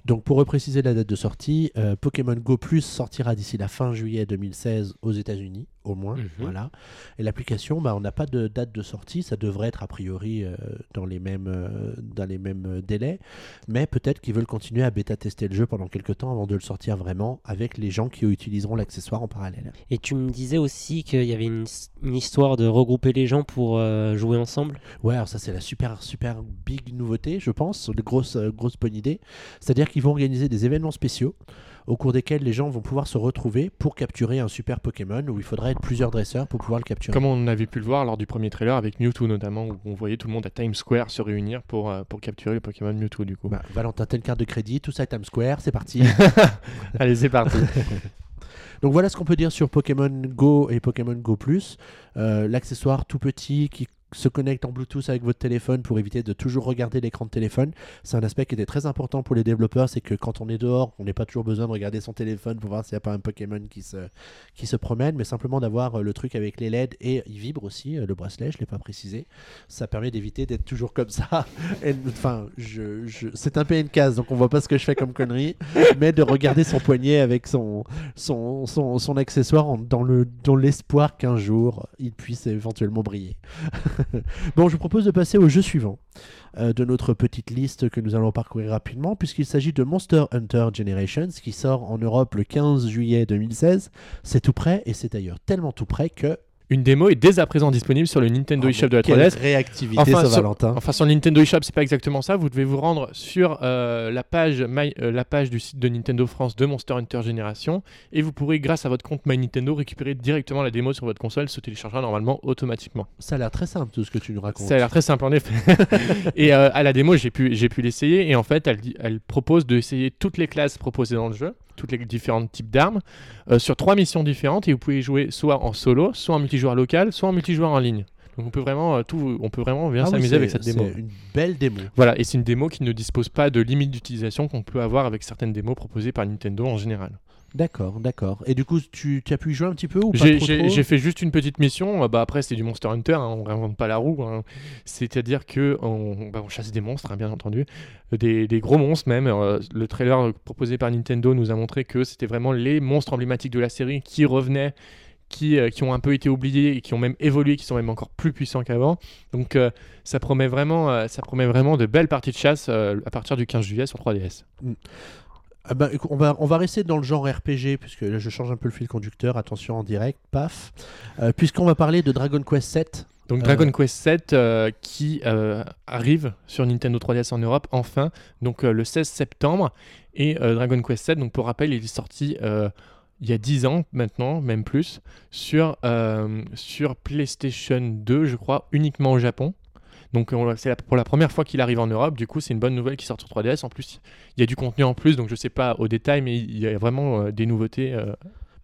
Donc pour repréciser la date de sortie, Pokémon Go Plus sortira d'ici la fin juillet 2016 aux États-Unis, au moins. Mhm. Voilà. Et l'application, bah, on n'a pas de date de sortie, ça devrait être a priori euh, dans les mêmes, euh, dans les mêmes euh, délais, mais peut-être qu'ils veulent continuer à bêta-tester le jeu pendant quelques temps avant de le sortir vraiment avec les gens qui utiliseront l'accessoire en parallèle. Et tu me disais aussi qu'il y avait une, une histoire de regrouper les gens pour euh, jouer ensemble? Ouais, alors ça c'est la super super big nouveauté, je pense, une grosse grosse bonne idée. C'est-à-dire qu'ils vont organiser des événements spéciaux au cours desquels les gens vont pouvoir se retrouver pour capturer un super Pokémon où il faudra être plusieurs dresseurs pour pouvoir le capturer. Comme on avait pu le voir lors du premier trailer avec Mewtwo notamment, où on voyait tout le monde à Times Square se réunir pour, euh, pour capturer le Pokémon Mewtwo du coup. Bah, Valentin, telle carte de crédit, tout ça à Times Square, c'est parti. Allez, c'est parti. Donc voilà ce qu'on peut dire sur Pokémon Go et Pokémon Go Plus. Euh, L'accessoire tout petit qui se connecte en Bluetooth avec votre téléphone pour éviter de toujours regarder l'écran de téléphone. C'est un aspect qui était très important pour les développeurs, c'est que quand on est dehors, on n'a pas toujours besoin de regarder son téléphone pour voir s'il n'y a pas un Pokémon qui se, qui se promène, mais simplement d'avoir euh, le truc avec les LED et il vibre aussi, euh, le bracelet, je ne l'ai pas précisé. Ça permet d'éviter d'être toujours comme ça. Enfin, je, je- c'est un peu une case, donc on voit pas ce que je fais comme connerie, mais de regarder son poignet avec son, son, son, son accessoire en- dans le dans l'espoir qu'un jour il puisse éventuellement briller. bon, je vous propose de passer au jeu suivant euh, de notre petite liste que nous allons parcourir rapidement, puisqu'il s'agit de Monster Hunter Generations qui sort en Europe le 15 juillet 2016. C'est tout prêt et c'est d'ailleurs tellement tout prêt que. Une démo est dès à présent disponible sur le Nintendo Oh, eShop de la quelle 3DS. réactivité, Enfin, ça, sur- Valentin. Enfin, sur le Nintendo eShop, c'est pas exactement ça. Vous devez vous rendre sur euh, la, page My- euh, la page du site de Nintendo France de Monster Hunter Génération et vous pourrez, grâce à votre compte My Nintendo, récupérer directement la démo sur votre console. Se téléchargera normalement automatiquement. Ça a l'air très simple tout ce que tu nous racontes. Ça a l'air très simple en effet. et euh, à la démo, j'ai pu, j'ai pu l'essayer et en fait, elle, elle propose d'essayer toutes les classes proposées dans le jeu, toutes les différents types d'armes, euh, sur trois missions différentes et vous pouvez jouer soit en solo, soit en multijoueur local, soit en multijoueur en ligne. Donc on peut vraiment euh, tout, on peut vraiment bien Ah s'amuser avec cette démo. C'est une belle démo. Voilà, et c'est une démo qui ne dispose pas de limite d'utilisation qu'on peut avoir avec certaines démos proposées par Nintendo en général. D'accord, d'accord. Et du coup, tu, tu as pu y jouer un petit peu ou pas J'ai fait juste une petite mission. euh, Bah après, c'est du Monster Hunter. hein, on réinvente pas la roue. hein. C'est-à-dire que on, bah, on chasse des monstres, hein, bien entendu, des, des gros monstres même. Euh, le trailer proposé par Nintendo nous a montré que c'était vraiment les monstres emblématiques de la série qui revenaient. Qui, euh, qui ont un peu été oubliés et qui ont même évolué, qui sont même encore plus puissants qu'avant. Donc euh, ça, promet vraiment, euh, ça promet vraiment de belles parties de chasse euh, à partir du 15 juillet sur 3DS. Ah bah, on, va, on va rester dans le genre RPG, puisque là je change un peu le fil conducteur, attention en direct, paf. Euh, Puisqu'on va parler de Dragon Quest 7. Donc Euh, Dragon Quest 7 qui euh, arrive sur Nintendo 3DS en Europe enfin, donc le 16 septembre. Et Dragon Quest 7, donc pour rappel, il est sorti il y a 10 ans maintenant, même plus, sur, sur PlayStation 2, je crois, uniquement au Japon. Donc on- c'est pour la première fois qu'il arrive en Europe, du coup c'est une bonne nouvelle qui sort sur 3DS. En plus, il y a du contenu en plus, donc je sais pas au détail, mais il y a vraiment euh, des nouveautés euh,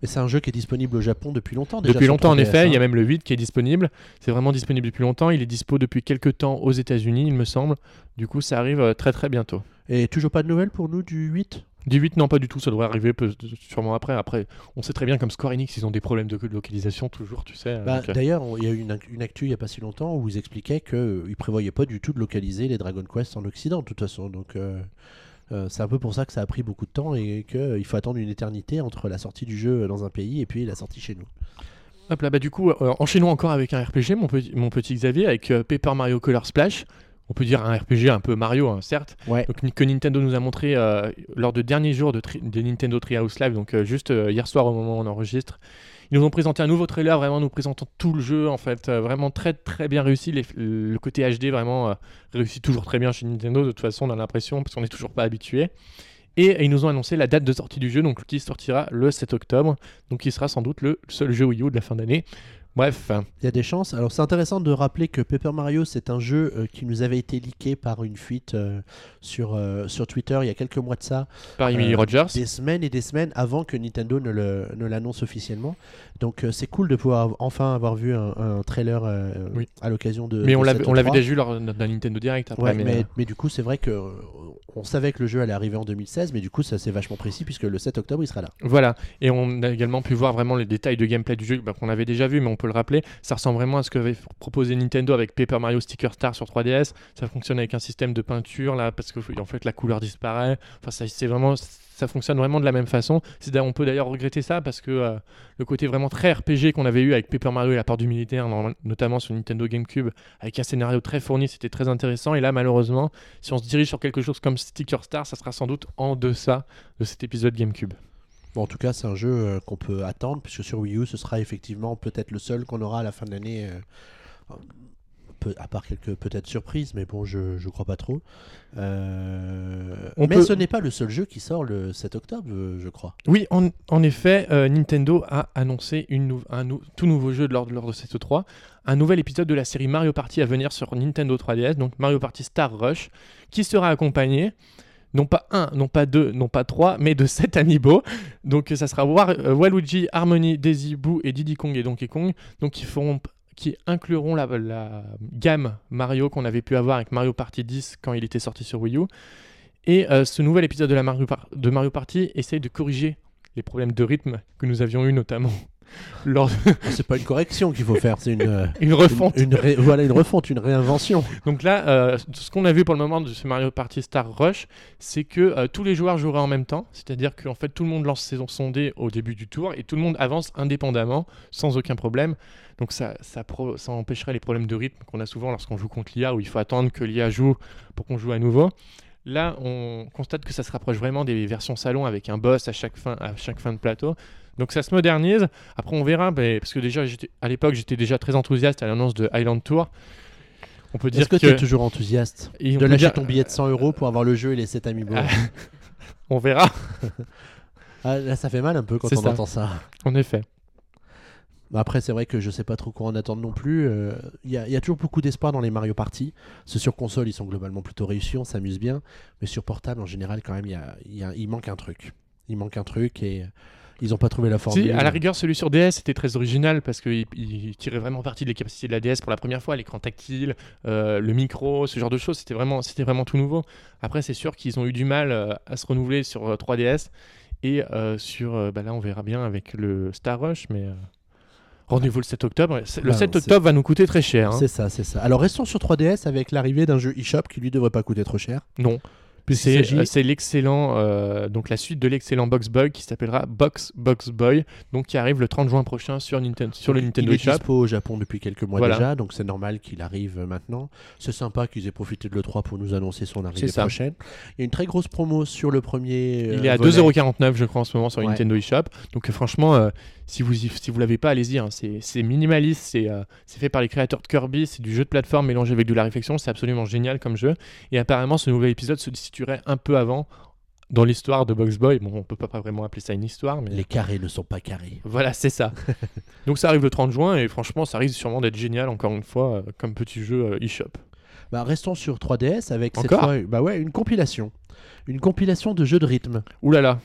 Mais c'est un jeu qui est disponible au Japon depuis longtemps déjà. depuis longtemps, en 3DS, effet. Il y a hein. même le 8 qui est disponible. C'est vraiment disponible depuis longtemps. Il est dispo depuis quelques temps aux États-Unis, il me semble. Du coup, ça arrive euh, très très bientôt. Et toujours pas de nouvelles pour nous du 8 Du 8, non, pas du tout. Ça devrait arriver peu- sûrement après. Après, on sait très bien comme Square Enix, ils ont des problèmes de localisation toujours, tu sais. Bah, euh, D'ailleurs, il y a eu une, une actu il n'y a pas si longtemps où ils expliquaient qu'ils ne prévoyaient pas du tout de localiser les Dragon Quest en Occident, de toute façon. Donc, euh, euh, c'est un peu pour ça que ça a pris beaucoup de temps et qu'il faut attendre une éternité entre la sortie du jeu dans un pays et puis la sortie chez nous. Hop là, bah du coup, euh, enchaînons encore avec un RPG, mon petit, mon petit Xavier, avec euh, Paper Mario Color Splash. On peut dire un RPG un peu Mario, hein, certes. Ouais. Donc que Nintendo nous a montré euh, lors de derniers jours de, Nintendo Treehouse Live, donc euh, juste euh, hier soir au moment où on enregistre. Ils nous ont présenté un nouveau trailer, vraiment nous présentant tout le jeu, en fait, vraiment très très bien réussi. Les- le côté HD vraiment réussit toujours très bien chez Nintendo. De toute façon, on a l'impression parce qu'on n'est toujours pas habitué. Et ils nous ont annoncé la date de sortie du jeu, donc qui sortira le 7 octobre, donc qui sera sans doute le seul jeu Wii U de la fin d'année. Bref, Il y a des chances. Alors c'est intéressant de rappeler que Paper Mario, c'est un jeu euh, qui nous avait été leaké par une fuite euh, sur, euh, sur Twitter il y a quelques mois de ça, par Emily Rogers. des semaines et des semaines avant que Nintendo ne le- ne l'annonce officiellement. Donc euh, c'est cool de pouvoir enfin avoir vu un, un trailer euh, Oui. à l'occasion de. Mais de on l'avait E3. déjà vu lors d'un Nintendo Direct après. Ouais, mais, mais, euh, mais du coup, c'est vrai que on savait que le jeu allait arriver en 2016, mais du coup, ça c'est vachement précis puisque le 7 octobre il sera là. Voilà, et on a également pu voir vraiment les détails de gameplay du jeu bah, qu'on avait déjà vu, mais on peut le rappeler. Ça ressemble vraiment à ce que avait proposé Nintendo avec Paper Mario Sticker Star sur 3DS. Ça fonctionne avec un système de peinture là, parce que en fait la couleur disparaît. Enfin, c'est vraiment, ça fonctionne vraiment de la même façon. On peut d'ailleurs regretter ça parce que euh, le côté vraiment très RPG qu'on avait eu avec Paper Mario et la part du militaire, no- notamment sur Nintendo GameCube, avec un scénario très fourni, c'était très intéressant. Et là, malheureusement, si on se dirige sur quelque chose comme Sticker Star, ça sera sans doute en deçà de cet épisode GameCube. Bon, en tout cas, c'est un jeu euh, qu'on peut attendre puisque sur Wii U, ce sera effectivement peut-être le seul qu'on aura à la fin de l'année. euh, peu- à part quelques peut-être surprises, mais bon, je je crois pas trop. Euh, mais peut- ce n'est pas le seul jeu qui sort le 7 octobre, euh, je crois. Oui, en, en effet, euh, Nintendo a annoncé une nou- un nou- tout nouveau jeu lors, lors de cette 3, un nouvel épisode de la série Mario Party à venir sur Nintendo 3DS, donc Mario Party Star Rush, qui sera accompagné non pas un, non pas deux, non pas trois, mais de sept amiibo. Donc ça sera War- euh, Waluigi, Harmony, Daisy, Boo et Diddy Kong et Donkey Kong, donc qui feront qui incluront la, la gamme Mario qu'on avait pu avoir avec Mario Party 10 quand il était sorti sur Wii U. Et euh, ce nouvel épisode de, la Mario, Par- de Mario Party essaye de corriger les problèmes de rythme que nous avions eu notamment lors de C'est pas une correction qu'il faut faire, c'est une, euh, une refonte. une, une ré- voilà une refonte, une réinvention. Donc là, euh, ce qu'on a vu pour le moment de ce Mario Party Star Rush, c'est que euh, tous les joueurs joueraient en même temps, c'est-à-dire qu'en fait tout le monde lance son, son dé au début du tour et tout le monde avance indépendamment sans aucun problème. Donc ça, ça, pro- ça empêcherait les problèmes de rythme qu'on a souvent lorsqu'on joue contre l'IA où il faut attendre que l'IA joue pour qu'on joue à nouveau. Là, on constate que ça se rapproche vraiment des versions salon avec un boss à chaque fin, à chaque fin de plateau. Donc ça se modernise. Après, on verra, mais- parce que déjà, à l'époque, j'étais déjà très enthousiaste à l'annonce de Island Tour. On peut dire Est-ce que, que, tu es toujours enthousiaste? Et de lâcher dire- ton billet de 100 euros pour avoir le jeu et les 7 amiibo Ah. On verra, Ah, Là, ça fait mal un peu quand on ça. entend ça. en effet. Après, c'est vrai que je sais pas trop quoi en attendre non plus. Euh, Il y, a- il y a toujours beaucoup d'espoir dans les Mario Party. Ceux sur console, ils sont globalement plutôt réussis, on s'amuse bien. Mais sur portable, en général, quand même, il, y a- il y a- il manque un truc. Il manque un truc et ils n'ont pas trouvé la formule. Si, à la rigueur, celui sur DS était très original parce qu'il il tirait vraiment parti des capacités de la DS pour la première fois, l'écran tactile, euh, le micro, ce genre de choses. C'était vraiment, c'était vraiment tout nouveau. Après, c'est sûr qu'ils ont eu du mal euh, à se renouveler sur euh, 3DS et sur. bah là, on verra bien avec le Star Rush, mais. Rendez-vous le 7 octobre. Le Bah, 7 c'est- octobre va nous coûter très cher. hein. C'est ça, c'est ça. Alors restons sur 3DS avec l'arrivée d'un jeu eShop qui lui devrait pas coûter trop cher. Non. C'est euh, c'est l'excellent, euh, donc la suite de l'excellent Box Boy qui s'appellera Box Box Boy, donc qui arrive le 30 juin prochain sur, Nintendo, sur le Nintendo il est eShop. dispo au Japon depuis quelques mois Voilà. déjà, donc c'est normal qu'il arrive euh, maintenant. C'est sympa qu'ils aient profité de l'E3 pour nous annoncer son arrivée ça. prochaine. Il y a une très grosse promo sur le premier. Il est à volet. 2,49€ je crois en ce moment sur Ouais. Nintendo eShop. Donc franchement, euh, si vous y- si vous l'avez pas, allez-y. hein. C'est minimaliste, c'est c'est fait par les créateurs de Kirby, c'est du jeu de plateforme mélangé avec de la réflexion. C'est absolument génial comme jeu. Et apparemment, ce nouvel épisode se un peu avant dans l'histoire de Box Boy. Bon, on peut pas vraiment appeler ça une histoire, mais Les carrés ne sont pas carrés. voilà, c'est ça. Donc ça arrive le 30 juin et franchement, ça risque sûrement d'être génial encore une fois euh, comme petit jeu euh, eShop. Bah, restons sur 3DS avec cette Encore? fois bah ouais, une compilation. Une compilation de jeux de rythme. Ouh là là.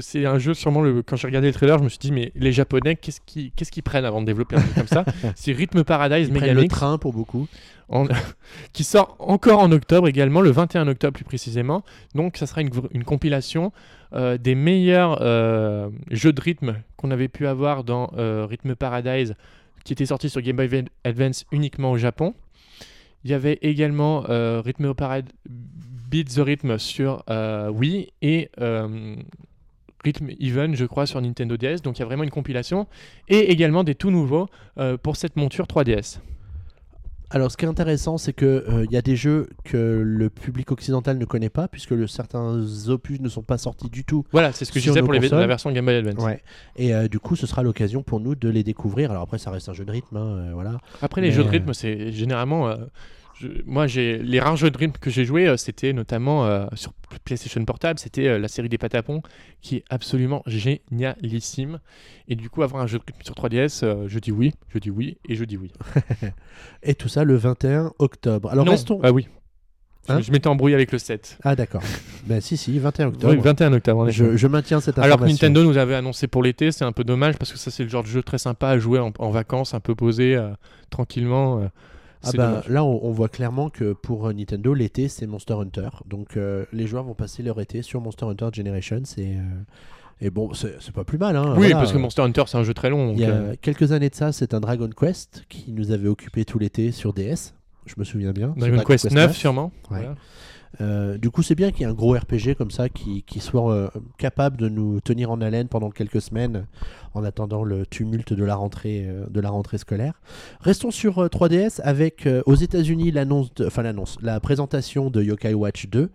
C'est un jeu, sûrement, le, quand j'ai regardé le trailer, je me suis dit, mais les Japonais, qu'est-ce qu'ils prennent avant de développer un jeu comme ça C'est Rhythm Paradise Ils le train pour beaucoup. en- qui sort encore en octobre également, le 21 octobre plus précisément. Donc, ça sera une, une compilation euh, des meilleurs euh, jeux de rythme qu'on avait pu avoir dans euh, Rhythm Paradise, qui était sorti sur Game Boy Advance uniquement au Japon. Il y avait également Rhythm Paradise Beat the Rhythm sur Wii et Rhythm Even, je crois, sur Nintendo DS. Donc il y a vraiment une compilation. Et également des tout nouveaux euh, pour cette monture 3DS. Alors, ce qui est intéressant, c'est que il y a des jeux que le public occidental ne connaît pas, puisque le, certains opus ne sont pas sortis du tout. Voilà, c'est ce que je disais pour les- la version Game Boy Advance. Ouais. Et euh, du coup, ce sera l'occasion pour nous de les découvrir. Alors après, ça reste un jeu de rythme, hein, euh, voilà. Après, les Mais, jeux de euh, rythme, c'est généralement. Je- moi, j'ai les rares jeux de rythme que j'ai joués, euh, c'était notamment euh, sur PlayStation Portable, c'était euh, la série des Patapons, qui est absolument génialissime. Et du coup, avoir un jeu de rythme sur 3DS, euh, je dis oui, je dis oui, et je dis oui. Et tout ça le 21 octobre. Alors non, restons. ah oui. Je- Hein je m'étais embrouillé avec le 7. Ah d'accord. ben si si, 21 octobre. Oui, 21 octobre. je, je maintiens cette Alors que information. Nintendo nous avait annoncé pour l'été, c'est un peu dommage parce que ça, c'est le genre de jeu très sympa à jouer en, en vacances, un peu posé, euh, tranquillement. euh, Ah bah, là, on, on voit clairement que pour euh, Nintendo, l'été, c'est Monster Hunter. Donc, euh, les joueurs vont passer leur été sur Monster Hunter Generations. Et, euh, et bon, c'est pas plus mal. Hein, oui, Voilà, parce que Monster Hunter, c'est un jeu très long. Il y a quelques années de ça, c'est un Dragon Quest qui nous avait occupé tout l'été sur DS. Je me souviens bien. Dragon Quest 9, sûrement. Ouais. Voilà. Euh, du coup, c'est bien qu'il y ait un gros RPG comme ça qui, soit euh, capable de nous tenir en haleine pendant quelques semaines en attendant le tumulte de la rentrée, euh, de la rentrée scolaire. Restons sur euh, 3DS avec aux États-Unis l'annonce, enfin la présentation de Yokai Watch 2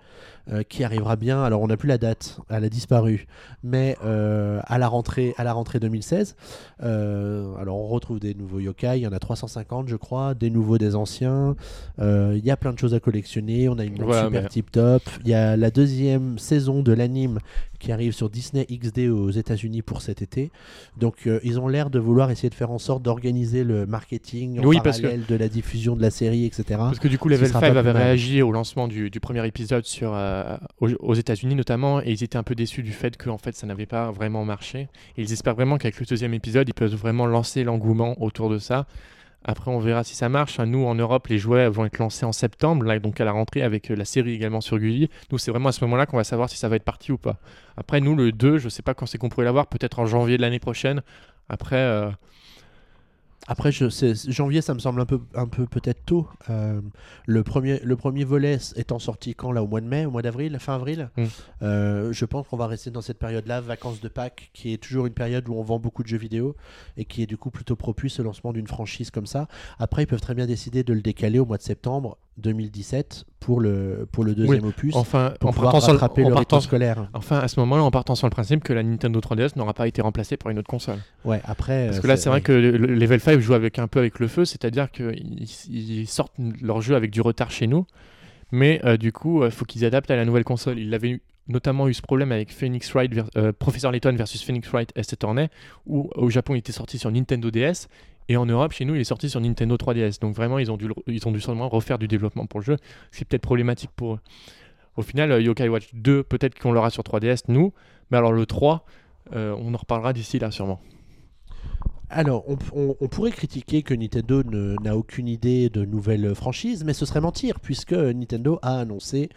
euh, qui arrivera bien. Alors on n'a plus la date, elle a disparu, mais euh, à la rentrée, à la rentrée 2016. Euh, alors on retrouve des nouveaux yokai, il y en a 350 je crois, des nouveaux, des anciens. Il y a plein de choses à collectionner. On a une super mais- tip top. Il y a la deuxième saison de l'anime qui arrive sur Disney XD aux États-Unis pour cet été. Donc euh, ils ont l'air de vouloir essayer de faire en sorte d'organiser le marketing en Oui, que- parallèle de la diffusion de la série, etc. Parce que du coup, Level sera 5 pas avait réagi au lancement du, du premier épisode sur, euh, aux, aux États-Unis notamment, et ils étaient un peu déçus du fait que en fait, ça n'avait pas vraiment marché. Et ils espèrent vraiment qu'avec le deuxième épisode, ils peuvent vraiment lancer l'engouement autour de ça. Après, on verra si ça marche. Nous, en Europe, les jouets vont être lancés en septembre, là, donc à la rentrée, avec euh, la série également sur Gulli. Nous, c'est vraiment à ce moment-là qu'on va savoir si ça va être parti ou pas. Après, nous, le 2, je sais pas quand c'est qu'on pourrait l'avoir, peut-être en janvier de l'année prochaine. Après, euh, Après, je, janvier, ça me semble un peu, un peu peut-être tôt. Euh, le, premier, le premier volet étant sorti quand là Au mois de mai, au mois d'avril, fin avril Mm. Euh, Je pense qu'on va rester dans cette période-là, vacances de Pâques, qui est toujours une période où on vend beaucoup de jeux vidéo et qui est du coup plutôt propice au lancement d'une franchise comme ça. Après, ils peuvent très bien décider de le décaler au mois de septembre 2017 pour le, pour le deuxième opus. enfin, pour en pouvoir partant, sur le, en partant- scolaire. enfin, à ce moment-là, en partant sur le principe que la Nintendo 3DS n'aura pas été remplacée par une autre console. Ouais, après. Parce euh, que là, c'est vrai oui. que le, le Level 5 joue avec un peu avec le feu, c'est-à-dire qu'ils ils sortent leur jeu avec du retard chez nous, mais euh, du coup, il faut qu'ils adaptent à la nouvelle console. Ils avaient eu- notamment eu ce problème avec Phoenix Wright, euh, Professor Layton versus Phoenix Wright Attorney, où au Japon il était sorti sur Nintendo DS, et en Europe, chez nous, il est sorti sur Nintendo 3DS. Donc vraiment, ils ont dû, ils ont dû sûrement refaire du développement pour le jeu, ce qui est peut-être problématique pour eux. Au final, euh, Yokai Watch 2, peut-être qu'on l'aura sur 3DS, nous, mais alors le 3, euh, on en reparlera d'ici là sûrement. Alors, on, on- pourrait critiquer que Nintendo n'a aucune idée de nouvelles franchises, mais ce serait mentir, puisque Nintendo a annoncé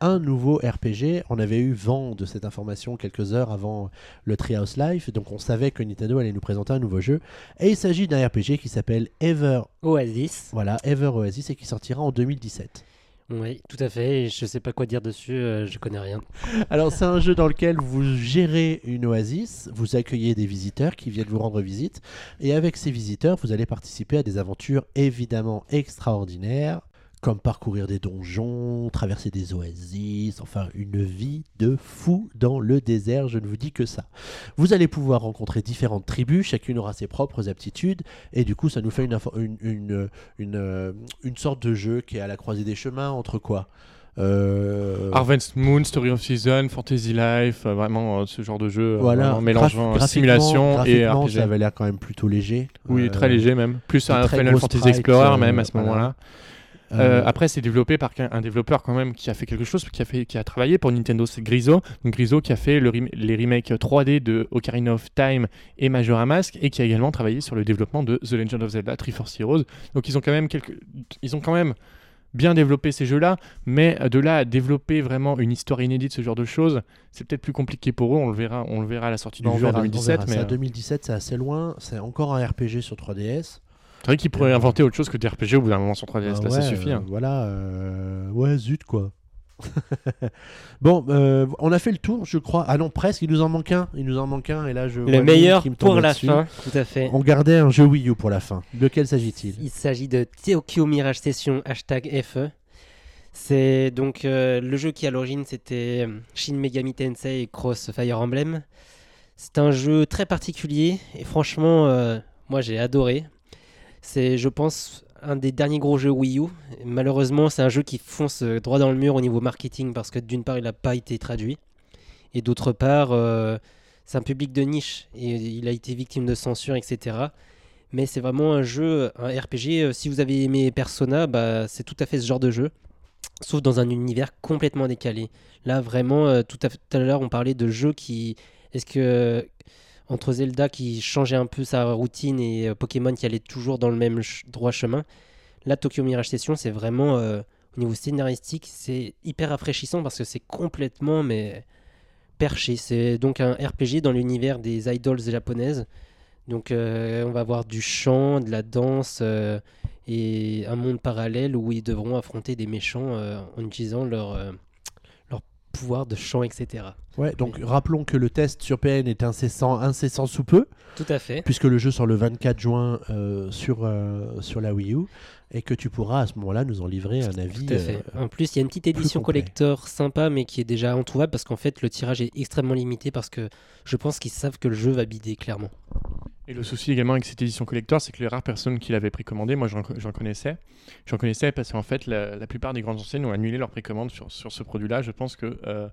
un nouveau RPG. On avait eu vent de cette information quelques heures avant le Treehouse Live, donc on savait que Nintendo allait nous présenter un nouveau jeu. Et il s'agit d'un RPG qui s'appelle Ever, Oasis. voilà, Ever Oasis et qui sortira en 2017. Oui, tout à fait. Et je sais pas quoi dire dessus. euh, je connais rien. Alors c'est un jeu dans lequel vous gérez une oasis, vous accueillez des visiteurs qui viennent vous rendre visite, et avec ces visiteurs, vous allez participer à des aventures évidemment extraordinaires, comme parcourir des donjons, traverser des oasis, enfin une vie de fou dans le désert, je ne vous dis que ça. Vous allez pouvoir rencontrer différentes tribus, chacune aura ses propres aptitudes, et du coup ça nous fait une, une, une, une, euh, une sorte de jeu qui est à la croisée des chemins entre quoi? Euh, Harvest Moon, Story of Season, Fantasy Life, euh, vraiment euh, ce genre de jeu, Voilà, vraiment mélangeant euh, simulation et RPG. ça avait l'air quand même plutôt léger. Oui, très léger même. Plus un Final Fantasy Explorer même à ce moment-là. Euh, après, c'est développé par un développeur quand même qui a fait quelque chose, qui a, fait, qui a travaillé pour Nintendo, c'est Griso. Donc Griso qui a fait le les remakes 3D de Ocarina of Time et Majora Mask et qui a également travaillé sur le développement de The Legend of Zelda Triforce Heroes. Donc ils ont quand même quelques, ils ont quand même bien développé ces jeux-là, mais euh, de là à développer vraiment une histoire inédite, ce genre de choses, c'est peut-être plus compliqué pour eux. On le verra, on le verra à la sortie du jeu en verra- on 2017. verra mais ça. euh, 2017, c'est assez loin. C'est encore un RPG sur 3DS. C'est vrai qu'ils pourraient inventer autre chose que des RPG au bout d'un moment sur 3DS. Euh, là, ça suffit. euh, hein. Voilà. euh, Ouais, zut quoi. Bon, euh, on a fait le tour, je crois. Ah non, presque. Il nous en manque un. Il nous en manque un. Et là, je Le meilleur qui me tombe pour la fin, tout à fait. On gardait un jeu Wii U pour la fin. De quel s'agit-il? Il s'agit de Tokyo Mirage Session hashtag FE. C'est donc euh, le jeu qui à l'origine c'était Shin Megami Tensei Cross Fire Emblem. C'est un jeu très particulier et franchement euh, moi j'ai adoré. C'est je pense un des derniers gros jeux Wii U. Malheureusement c'est un jeu qui fonce euh, droit dans le mur au niveau marketing parce que d'une part il n'a pas été traduit et d'autre part euh, c'est un public de niche et il a été victime de censure etc. Mais c'est vraiment un jeu, un RPG. euh, Si vous avez aimé Persona, bah, c'est tout à fait ce genre de jeu. Sauf dans un univers complètement décalé. Là, vraiment, tout à, tout à l'heure, on parlait de jeux qui. Est-ce que. Entre Zelda qui changeait un peu sa routine et euh, Pokémon qui allait toujours dans le même droit chemin, là, Tokyo Mirage Session, c'est vraiment. euh, au niveau scénaristique, c'est hyper rafraîchissant parce que c'est complètement. mais perché. C'est donc un RPG dans l'univers des idols japonaises. Donc euh, on va avoir du chant, de la danse et un monde parallèle où ils devront affronter des méchants en utilisant leur pouvoir de chant, etc. Ouais, donc rappelons que le test sur PN est incessant, incessant sous peu, Tout à fait. puisque le jeu sort le 24 juin euh, sur, euh, sur la Wii U, et que tu pourras à ce moment-là nous en livrer un avis. Tout à fait. euh, En plus, il y a une petite édition collector sympa, mais qui est déjà introuvable parce qu'en fait, le tirage est extrêmement limité parce que je pense qu'ils savent que le jeu va bider clairement. Et le souci également avec cette édition collector, c'est que les rares personnes qui l'avaient précommandé, moi j'en connaissais, j'en connaissais parce qu'en fait la, plupart des grandes enseignes ont annulé leur précommande sur, sur ce produit-là. Je pense que euh,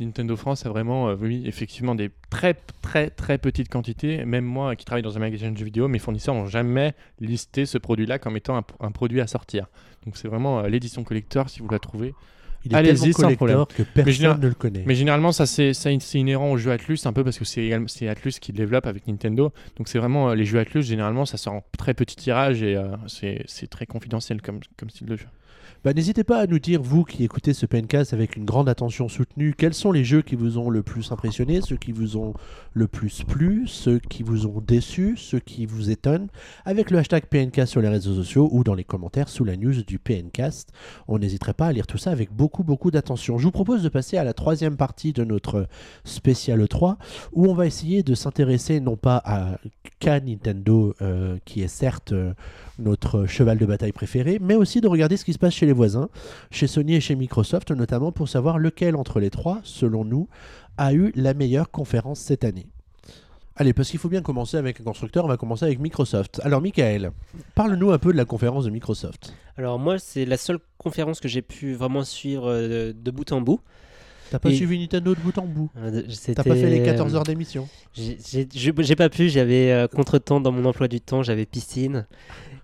Nintendo France a vraiment, euh, effectivement des très très très petites quantités. Même moi qui travaille dans un magasin de jeux vidéo, mes fournisseurs n'ont jamais listé ce produit-là comme étant un, un produit à sortir. Donc c'est vraiment euh, l'édition collector si vous la trouvez. Il est allez-y, sans collector que personne général- ne le connaît. Mais généralement, ça c'est inhérent aux jeux Atlus un peu parce que c'est c'est Atlus qui le développe avec Nintendo. Donc c'est vraiment euh, les jeux Atlus généralement ça sort en très petit tirage et euh, c'est c'est très confidentiel comme, comme style de jeu. Bah, N'hésitez pas à nous dire, vous qui écoutez ce PNcast avec une grande attention soutenue, quels sont les jeux qui vous ont le plus impressionné, ceux qui vous ont le plus plu, ceux qui vous ont déçu, ceux qui vous étonnent, avec le hashtag PNcast sur les réseaux sociaux ou dans les commentaires sous la news du PNcast. On n'hésiterait pas à lire tout ça avec beaucoup, beaucoup d'attention. Je vous propose de passer à la troisième partie de notre spécial 3, où on va essayer de s'intéresser non pas à qu'à Nintendo, euh, qui est certes euh, notre cheval de bataille préféré, mais aussi de regarder ce qui se passe chez les voisins, chez Sony et chez Microsoft notamment, pour savoir lequel entre les trois, selon nous, a eu la meilleure conférence cette année. Allez, parce qu'il faut bien commencer avec un constructeur, on va commencer avec Microsoft. Alors Michael, parle-nous un peu de la conférence de Microsoft. Alors moi, c'est la seule conférence que j'ai pu vraiment suivre euh, de bout en bout. T'as pas Et- suivi Nintendo de bout en bout Euh, T'as pas fait les c'était, 14 euh, heures d'émission j'ai pas pu, j'avais euh, contre-temps dans mon emploi du temps, j'avais piscine.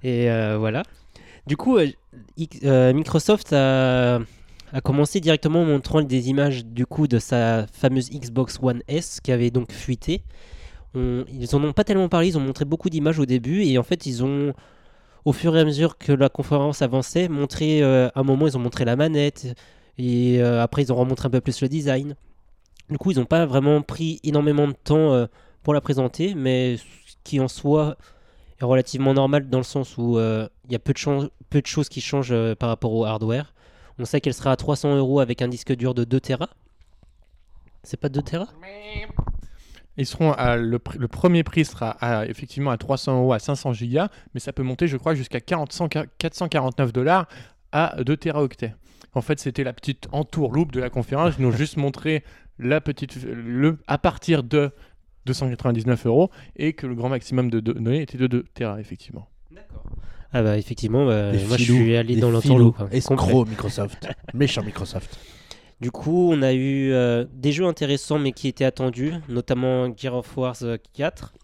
Et euh, voilà. Du coup, euh, euh, Microsoft a, commencé directement en montrant des images du coup de sa fameuse Xbox One S qui avait donc fuité. Ils en ont pas tellement parlé, ils ont montré beaucoup d'images au début et en fait ils ont, au fur et à mesure que la conférence avançait, montré, un moment ils ont montré la manette et après ils ont remontré un peu plus le design. Du coup, ils n'ont pas vraiment pris énormément de temps pour la présenter, mais ce qui en soi est relativement normal dans le sens où euh, il y a peu de, chan- peu de choses qui changent euh, par rapport au hardware. On sait qu'elle sera à 300 euros avec un disque dur de 2 Tera. C'est pas 2 Tera? Ils seront à, le, pr- le premier prix sera à, effectivement à 300 euros à 500 gigas, mais ça peut monter, je crois, jusqu'à 40 100 449 dollars à 2 teraoctets. En fait, c'était la petite entourloupe de la conférence. Ils nous ont juste montré la petite, le, à partir de 299 euros et que le grand maximum de, données était de 2 Tera, effectivement. Ah bah effectivement, bah, moi je filous, suis allé des dans filous, l'entourloupe. hein. Escroc Microsoft. Méchant Microsoft. Du coup, on a eu euh, des jeux intéressants mais qui étaient attendus, notamment Gear of War euh, 4.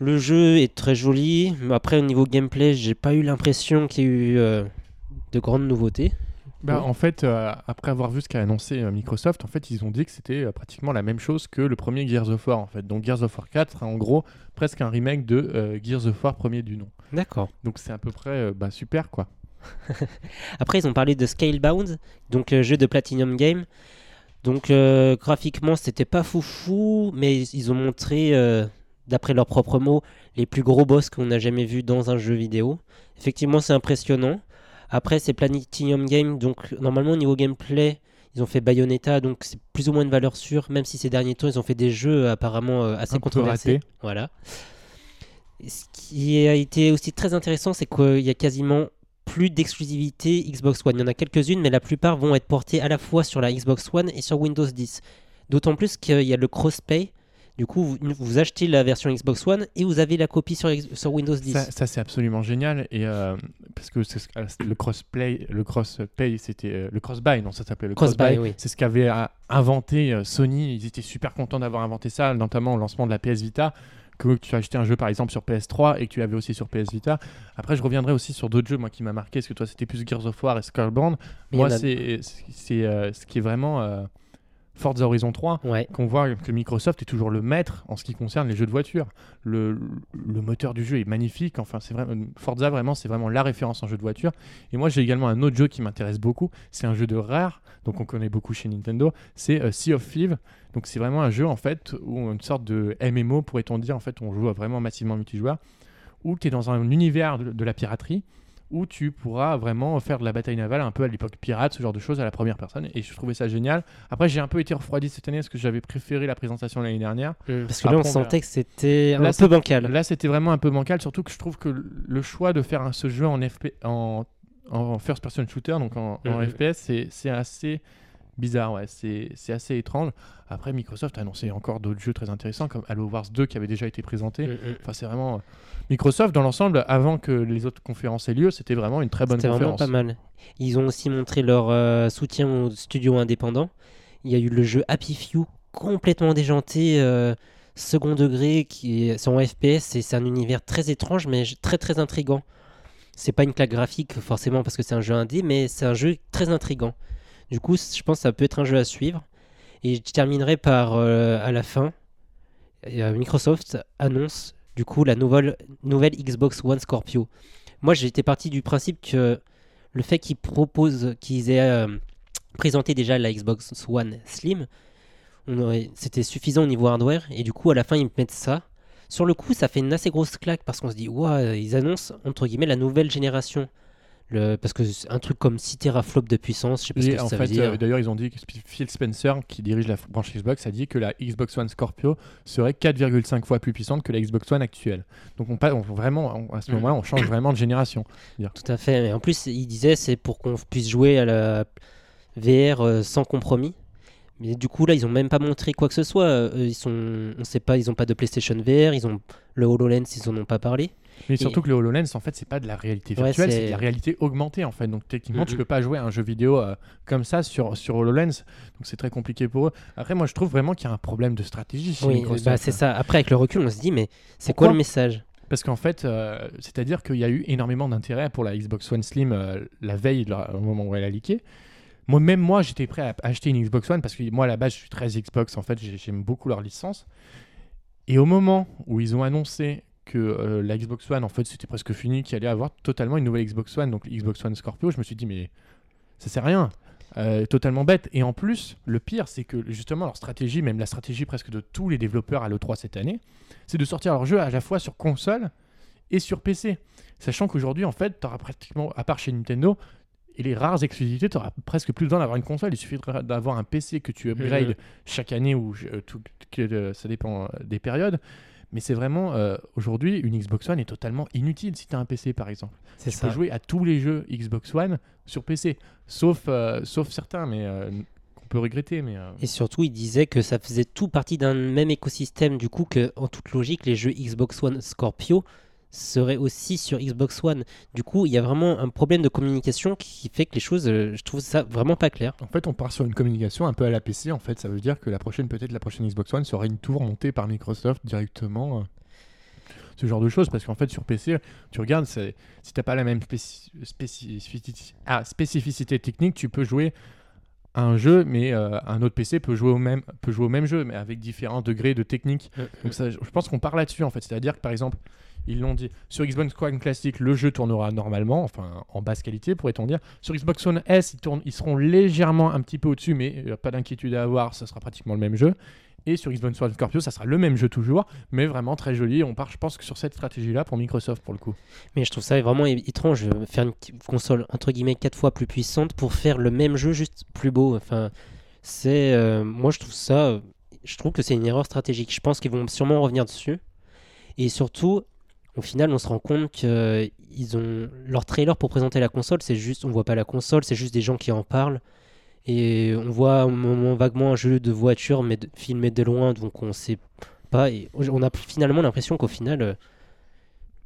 Le jeu est très joli, mais après au niveau gameplay, j'ai pas eu l'impression qu'il y ait eu euh, de grandes nouveautés. Bah. En fait, euh, après avoir vu ce qu'a annoncé euh, Microsoft, en fait, ils ont dit que c'était euh, pratiquement la même chose que le premier Gears of War. En fait. Donc Gears of War 4 sera en gros presque un remake de Gears of War premier du nom. D'accord. Donc c'est à peu près bah, super quoi. Après, ils ont parlé de Scalebound, donc jeu de Platinum Game. Donc graphiquement, c'était pas foufou, mais ils ont montré, d'après leurs propres mots, les plus gros boss qu'on a jamais vus dans un jeu vidéo. Effectivement, c'est impressionnant. Après, c'est Platinum Game, donc normalement au niveau gameplay, ils ont fait Bayonetta, donc c'est plus ou moins une valeur sûre, même si ces derniers temps, ils ont fait des jeux apparemment euh, assez Un controversés. Voilà. Ce qui a été aussi très intéressant, c'est qu'il y a quasiment plus d'exclusivité Xbox One. Il y en a quelques-unes, mais la plupart vont être portées à la fois sur la Xbox One et sur Windows 10. D'autant plus qu'il y a le cross-pay. Du coup, vous, vous achetez la version Xbox One et vous avez la copie sur, Windows 10. Ça, ça, c'est absolument génial et euh, parce que euh, le crossplay, le cross-pay, c'était euh, le cross-buy, non, ça s'appelait le Cross-buy, oui. C'est ce qu'avait euh, inventé Sony. Ils étaient super contents d'avoir inventé ça, notamment au lancement de la PS Vita. Que tu as acheté un jeu par exemple sur PS3 et que tu avais aussi sur PS Vita. Après, je reviendrai aussi sur d'autres jeux moi qui m'a marqué. Parce que toi, c'était plus Gears of War et Scalebound. Mais Moi, a- c'est c'est euh, ce qui est vraiment euh, Forza Horizon 3 Ouais. qu'on voit que Microsoft est toujours le maître en ce qui concerne les jeux de voiture. Le, le moteur du jeu est magnifique. Enfin, c'est vraiment Forza vraiment, c'est vraiment la référence en jeu de voiture. Et moi, j'ai également un autre jeu qui m'intéresse beaucoup. C'est un jeu de rare, donc on connaît beaucoup chez Nintendo. C'est euh, Sea of Thieves. Donc c'est vraiment un jeu en fait où une sorte de MMO pourrait-on dire. En fait, on joue vraiment massivement multijoueur, où tu es dans un univers de, de la piraterie où tu pourras vraiment faire de la bataille navale un peu à l'époque pirate, ce genre de choses à la première personne. Et je trouvais ça génial. Après, j'ai un peu été refroidi cette année parce que j'avais préféré la présentation l'année dernière. Mm, Parce que là, on verra. sentait que c'était un peu bancal. Là, c'était vraiment un peu bancal, surtout que je trouve que le choix de faire un- ce jeu en, FP, en, en first person shooter, donc en, en Mhm. FPS, c'est assez bizarre, ouais, c'est c'est assez étrange. Après, Microsoft a annoncé encore d'autres jeux très intéressants comme Halo Wars 2 qui avait déjà été présenté. Mm, mm. Enfin, c'est vraiment. euh, Microsoft, dans l'ensemble, avant que les autres conférences aient lieu, c'était vraiment une très bonne C'était vraiment conférence. pas mal. Ils ont aussi montré leur euh, soutien aux studios indépendants. Il y a eu le jeu Happy Few, complètement déjanté, euh, second degré, qui est en FPS et c'est un univers très étrange, mais très très intrigant. C'est pas une claque graphique forcément parce que c'est un jeu indé, mais c'est un jeu très intrigant. Du coup, je pense que ça peut être un jeu à suivre. Et je terminerai par euh, à la fin. euh, Microsoft annonce du coup la nouvelle, Xbox One Scorpio. Moi, j'étais parti du principe que le fait qu'ils proposent, qu'ils aient euh, présenté déjà la Xbox One Slim, c'était suffisant au niveau hardware. Et du coup, à la fin, ils me mettent ça. Sur le coup, ça fait une assez grosse claque parce qu'on se dit, waouh, ils annoncent entre guillemets la nouvelle génération. Le, parce que c'est un truc comme 6 teraflops de puissance, je sais pas ce Et que en ça fait, veut dire. euh, d'ailleurs, ils ont dit que Phil Spencer, qui dirige la branche Xbox, a dit que la Xbox One Scorpio serait 4,5 fois plus puissante que la Xbox One actuelle. Donc, on, on- vraiment, on- à ce Mhm. moment-là, on change vraiment de génération. Tout à fait. Et en plus, il disait c'est pour qu'on puisse jouer à la VR euh, sans compromis. Mais du coup, là, ils ont même pas montré quoi que ce soit. Euh, ils sont, on sait pas, ils ont pas de PlayStation VR. Ils ont le HoloLens, ils en ont pas parlé. Mais surtout que le HoloLens, en fait, c'est pas de la réalité virtuelle, c'est c'est- de la réalité augmentée, en fait. Donc, techniquement, tu peux pas jouer à un jeu vidéo euh, comme ça sur, sur HoloLens. Donc, c'est très compliqué pour eux. Après, moi, je trouve vraiment qu'il y a un problème de stratégie chez Oui, Microsoft. bah, c'est ça. Après, avec le recul, on se dit mais c'est quoi le message? Parce qu'en fait, euh, c'est-à-dire qu'il y a eu énormément d'intérêt pour la Xbox One Slim euh, la veille, là, au moment où elle a leaké. Moi, même moi, j'étais prêt à acheter une Xbox One parce que moi, à la base, je suis très Xbox. En fait, j'ai- j'aime beaucoup leur licence. Et au moment où ils ont annoncé que euh, la Xbox One, en fait, c'était presque fini, qu'il allait avoir totalement une nouvelle Xbox One, donc Xbox One Scorpio, je me suis dit, mais ça sert à rien. Euh, totalement bête. Et en plus, le pire, c'est que justement, leur stratégie, même la stratégie presque de tous les développeurs à l'E3 cette année, c'est de sortir leur jeu à la fois sur console et sur PC. Sachant qu'aujourd'hui, en fait, tu auras pratiquement, à part chez Nintendo, et les rares exclusivités, tu auras presque plus besoin d'avoir une console. Il suffit d'avoir un PC que tu upgrades Mhm. chaque année ou euh, tout- que, euh, ça dépend euh, des périodes. Mais c'est vraiment, euh, aujourd'hui, une Xbox One est totalement inutile si tu as un PC, par exemple. C'est Tu ça. peux jouer à tous les jeux Xbox One sur PC, sauf, euh, sauf certains, mais euh, qu'on peut regretter. Mais, Et surtout, il disait que ça faisait tout partie d'un même écosystème. Du coup, que en toute logique, les jeux Xbox One Scorpio seraient aussi sur Xbox One. Du coup, il y a vraiment un problème de communication qui fait que les choses, euh, je trouve ça vraiment pas clair. En fait, on part sur une communication un peu à la PC. En fait, ça veut dire que la prochaine, peut-être la prochaine Xbox One sera une tour montée par Microsoft directement. euh, ce genre de choses, parce qu'en fait, sur PC, tu regardes, si t'as pas la même spécificité, ah, spécificité technique, tu peux jouer à un jeu, mais euh, un autre PC peut jouer au même, peut jouer au même jeu, mais avec différents degrés de technique. Donc ça, je je pense qu'on part là-dessus en fait. C'est-à-dire que par exemple, Ils l'ont dit. Sur Xbox One classique, le jeu tournera normalement, enfin en basse qualité, pourrait-on dire. Sur Xbox One S, ils, tournent, ils seront légèrement un petit peu au-dessus, mais euh, pas d'inquiétude à avoir, ça sera pratiquement le même jeu. Et sur Xbox One Scorpio, ça sera le même jeu toujours, mais vraiment très joli. On part, je pense, sur cette stratégie-là pour Microsoft pour le coup. Mais je trouve ça vraiment étrange de faire une console entre guillemets quatre fois plus puissante pour faire le même jeu juste plus beau. Enfin, c'est euh, moi je trouve ça, euh, je trouve que c'est une erreur stratégique. Je pense qu'ils vont sûrement revenir dessus. Et surtout, au final, on se rend compte que ils ont leur trailer pour présenter la console, c'est juste, on voit pas la console, c'est juste des gens qui en parlent. Et on voit un moment vaguement un jeu de voiture, mais de- filmé de loin, donc on sait pas. Et on a finalement l'impression qu'au final, euh,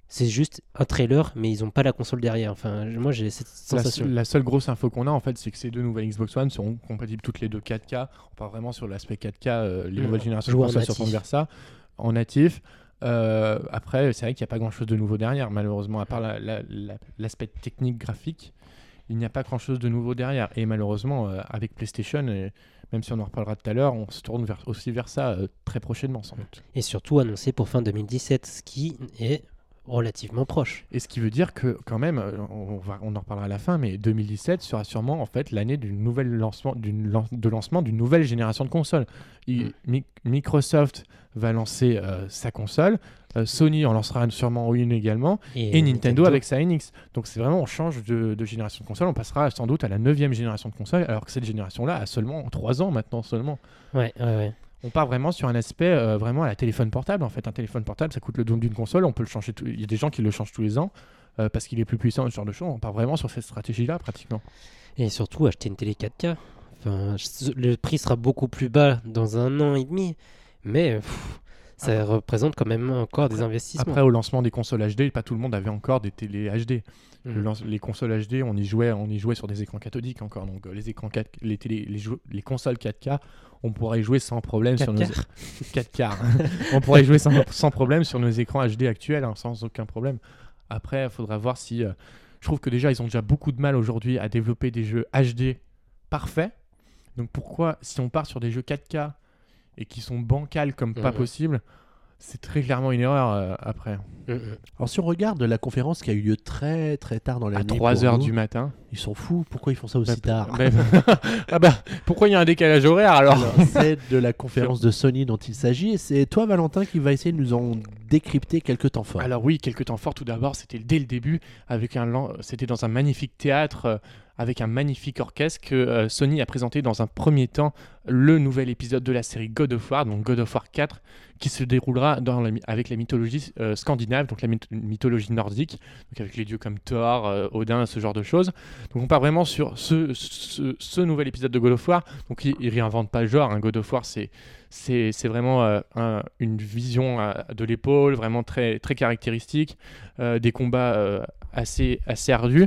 c'est juste un trailer, mais ils ont pas la console derrière. Enfin, moi j'ai cette sensation. la seule grosse info qu'on a en fait, c'est que ces deux nouvelles Xbox One seront compatibles toutes les deux 4K. On part vraiment sur l'aspect 4K, euh, les Mm. nouvelles générations de consoles se natif. tournent vers ça, en natif. Euh, après, c'est vrai qu'il n'y a pas grand chose de nouveau derrière, malheureusement, à part la- la- la- l'aspect technique graphique. Il n'y a pas grand chose de nouveau derrière. Et malheureusement, euh, avec PlayStation, et même si on en reparlera tout à l'heure, on se tourne aussi vers ça euh, très prochainement, sans doute. Et surtout annoncé pour fin 2017, ce qui est relativement proche. Et ce qui veut dire que quand même, euh, on, va, on en reparlera à la fin, mais 2017 sera sûrement en fait l'année nouvelle lancement, lan- de lancement d'une nouvelle génération de consoles. Il- Mm. Mi- Microsoft va lancer euh, sa console, euh, Sony en lancera une une également, et, Nintendo, avec sa NX. Donc c'est vraiment on change de, de génération de console, on passera sans doute à la neuvième génération de console, alors que cette génération-là a seulement 3 ans maintenant seulement. Ouais, ouais, ouais. On part vraiment sur un aspect euh, vraiment à la téléphone portable. En fait, un téléphone portable, ça coûte le double d'une console. On peut le changer. tout- Il y a des gens qui le changent tous les ans euh, parce qu'il est plus puissant, ce genre de choses. On part vraiment sur cette stratégie-là, pratiquement. Et surtout acheter une télé 4K. Enfin, je- le prix sera beaucoup plus bas dans un an et demi, mais ça représente quand même encore des investissements. Après, au lancement des consoles HD, pas tout le monde avait encore des télé HD. Le Mhm. les consoles HD, on y jouait, on y jouait sur des écrans cathodiques encore. Donc euh, les écrans 4, les télé, les, consoles 4K, on pourrait y jouer sans problème sur nos 4K. 4K. on pourrait y jouer sans, sans problème sur nos écrans HD actuels, hein, sans aucun problème. Après, il faudra voir si. euh, je trouve que déjà, ils ont déjà beaucoup de mal aujourd'hui à développer des jeux HD parfaits. Donc pourquoi, si on part sur des jeux 4K et qui sont bancals comme pas Mhm. possible, c'est très clairement une erreur euh, après. Mhm. Alors si on regarde la conférence qui a eu lieu très très tard dans la À nuit, 3 pour heures nous, du matin. ils sont fous. Pourquoi ils font ça aussi Bah, tard bah, ah bah, pourquoi il y a un décalage horaire alors, Alors, c'est de la conférence de Sony dont il s'agit. Et c'est toi, Valentin, qui va essayer de nous en décrypter quelques temps forts. Alors oui, quelques temps forts tout d'abord, c'était dès le début, avec un, lan- c'était dans un magnifique théâtre, euh, avec un magnifique orchestre que euh, Sony a présenté dans un premier temps le nouvel épisode de la série God of War, donc God of War 4, qui se déroulera avec la mythologie euh, scandinave, donc la myth- mythologie nordique, avec les dieux comme Thor, euh, Odin, ce genre de choses. Donc on part vraiment sur ce, nouvel épisode de God of War. Donc il, il réinvente pas le genre, hein. God of War c'est vraiment un- une vision de l'épaule, vraiment très, caractéristique, des combats assez, assez ardus.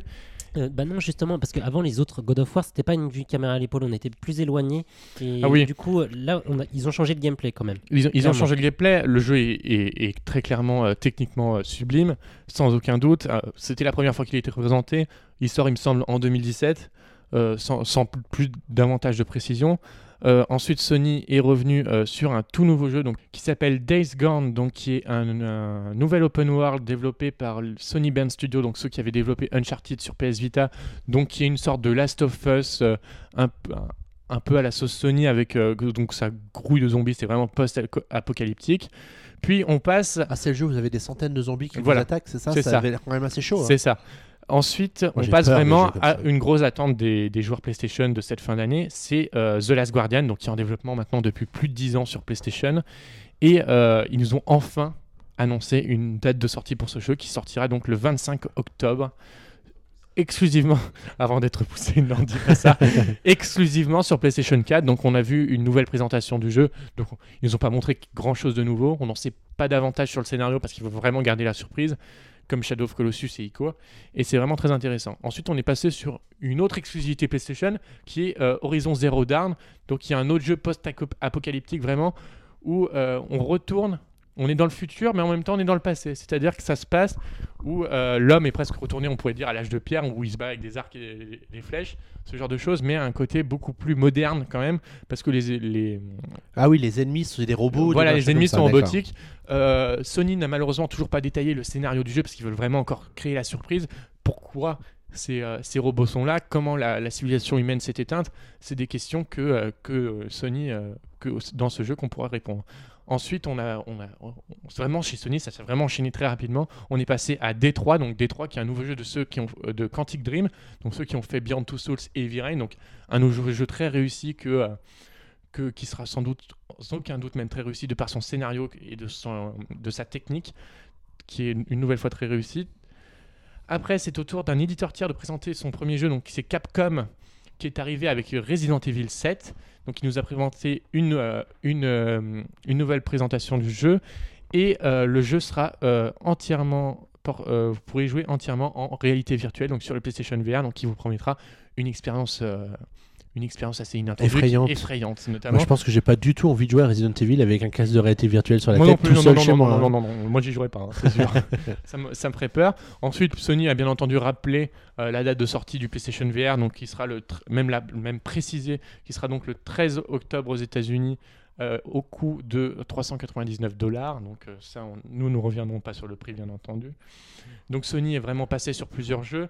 Euh, bah non, justement, parce qu'avant les autres God of War, c'était pas une vue caméra à l'épaule, on était plus éloigné. Et Ah oui. du coup, là, on a- ils ont changé de gameplay quand même. Ils, ont- ils ont Clairement. changé le gameplay, le jeu est, est- est très clairement euh, techniquement euh, sublime, sans aucun doute. Euh, C'était la première fois qu'il a été présenté, il sort il me semble en 2017, euh, sans, plus davantage de précision. Euh, ensuite, Sony est revenu euh, sur un tout nouveau jeu donc, qui s'appelle Days Gone, donc, qui est un, un nouvel open world développé par Sony Band Studio, donc ceux qui avaient développé Uncharted sur PS Vita, donc qui est une sorte de Last of Us, euh, un, peu- un- un peu à la sauce Sony avec donc sa grouille de zombies, c'est vraiment post-apocalyptique. Puis on passe Ah, c'est le jeu où vous avez des centaines de zombies qui Voilà. vous attaquent, c'est ça? C'est Ça, ça. avait l'air quand même assez chaud. hein. C'est ça. Ensuite, on passe peur vraiment à une grosse attente des, des joueurs PlayStation de cette fin d'année. C'est euh, The Last Guardian, donc qui est en développement maintenant depuis plus de 10 ans sur PlayStation. Et euh, ils nous ont enfin annoncé une date de sortie pour ce jeu qui sortira donc le 25 octobre. Exclusivement, avant d'être poussé, non, dis pas ça, exclusivement sur PlayStation 4. Donc, on a vu une nouvelle présentation du jeu. Donc, ils nous ont pas montré grand chose de nouveau. On n'en sait pas davantage sur le scénario parce qu'il faut vraiment garder la surprise, comme Shadow of Colossus et Ico. Et c'est vraiment très intéressant. Ensuite, on est passé sur une autre exclusivité PlayStation qui est euh, Horizon Zero Dawn. Donc, il y a un autre jeu post-apocalyptique vraiment où euh, on retourne on est dans le futur, mais en même temps on est dans le passé. C'est-à-dire que ça se passe où euh, l'homme est presque retourné, on pourrait dire, à l'âge de pierre, où il se bat avec des arcs et des flèches, ce genre de choses, mais à un côté beaucoup plus moderne quand même, parce que les... les... Ah oui, les ennemis, c'est des robots. Voilà, des les ennemis sont robotiques. Euh, Sony n'a malheureusement toujours pas détaillé le scénario du jeu, parce qu'ils veulent vraiment encore créer la surprise. Pourquoi ces, euh, ces robots sont là, comment la, la civilisation humaine s'est éteinte, c'est des questions que, euh, que Sony, euh, que dans ce jeu qu'on pourra répondre. Ensuite, on a, vraiment chez Sony, ça s'est vraiment enchaîné très rapidement. On est passé à D3, donc D3 qui est un nouveau jeu de ceux qui ont euh, de Quantic Dream, donc ceux qui ont fait Beyond Two Souls et Heavy Rain, donc un nouveau jeu très réussi que, euh, qui sera sans aucun doute même très réussi de par son scénario et de de sa technique, qui est une nouvelle fois très réussie. Après, c'est au tour d'un éditeur tiers de présenter son premier jeu, donc c'est Capcom qui est arrivé avec Resident Evil 7. Donc il nous a présenté une, euh, euh, une nouvelle présentation du jeu. Et euh, le jeu sera entièrement vous pourrez jouer entièrement en réalité virtuelle donc sur le PlayStation VR donc qui vous promettra une expérience une expérience assez inattendue Effrayante. effrayante notamment Moi, je pense que j'ai pas du tout envie de jouer à Resident Evil avec un casque de réalité virtuelle sur la moi tête non plus, tout non, seul non, chez non, moi. non, hein. non, non, non, moi j'y jouerai pas, hein, c'est sûr. ça, me, ça me ferait peur. Ensuite, Sony a bien entendu rappelé euh, la date de sortie du PlayStation VR, donc qui sera le même, la, même précisé, qui sera donc le 13 octobre aux États-Unis. euh, au coût de 399 dollars, donc euh, ça, on- nous ne reviendrons pas sur le prix bien entendu. Donc Sony est vraiment passé sur plusieurs jeux.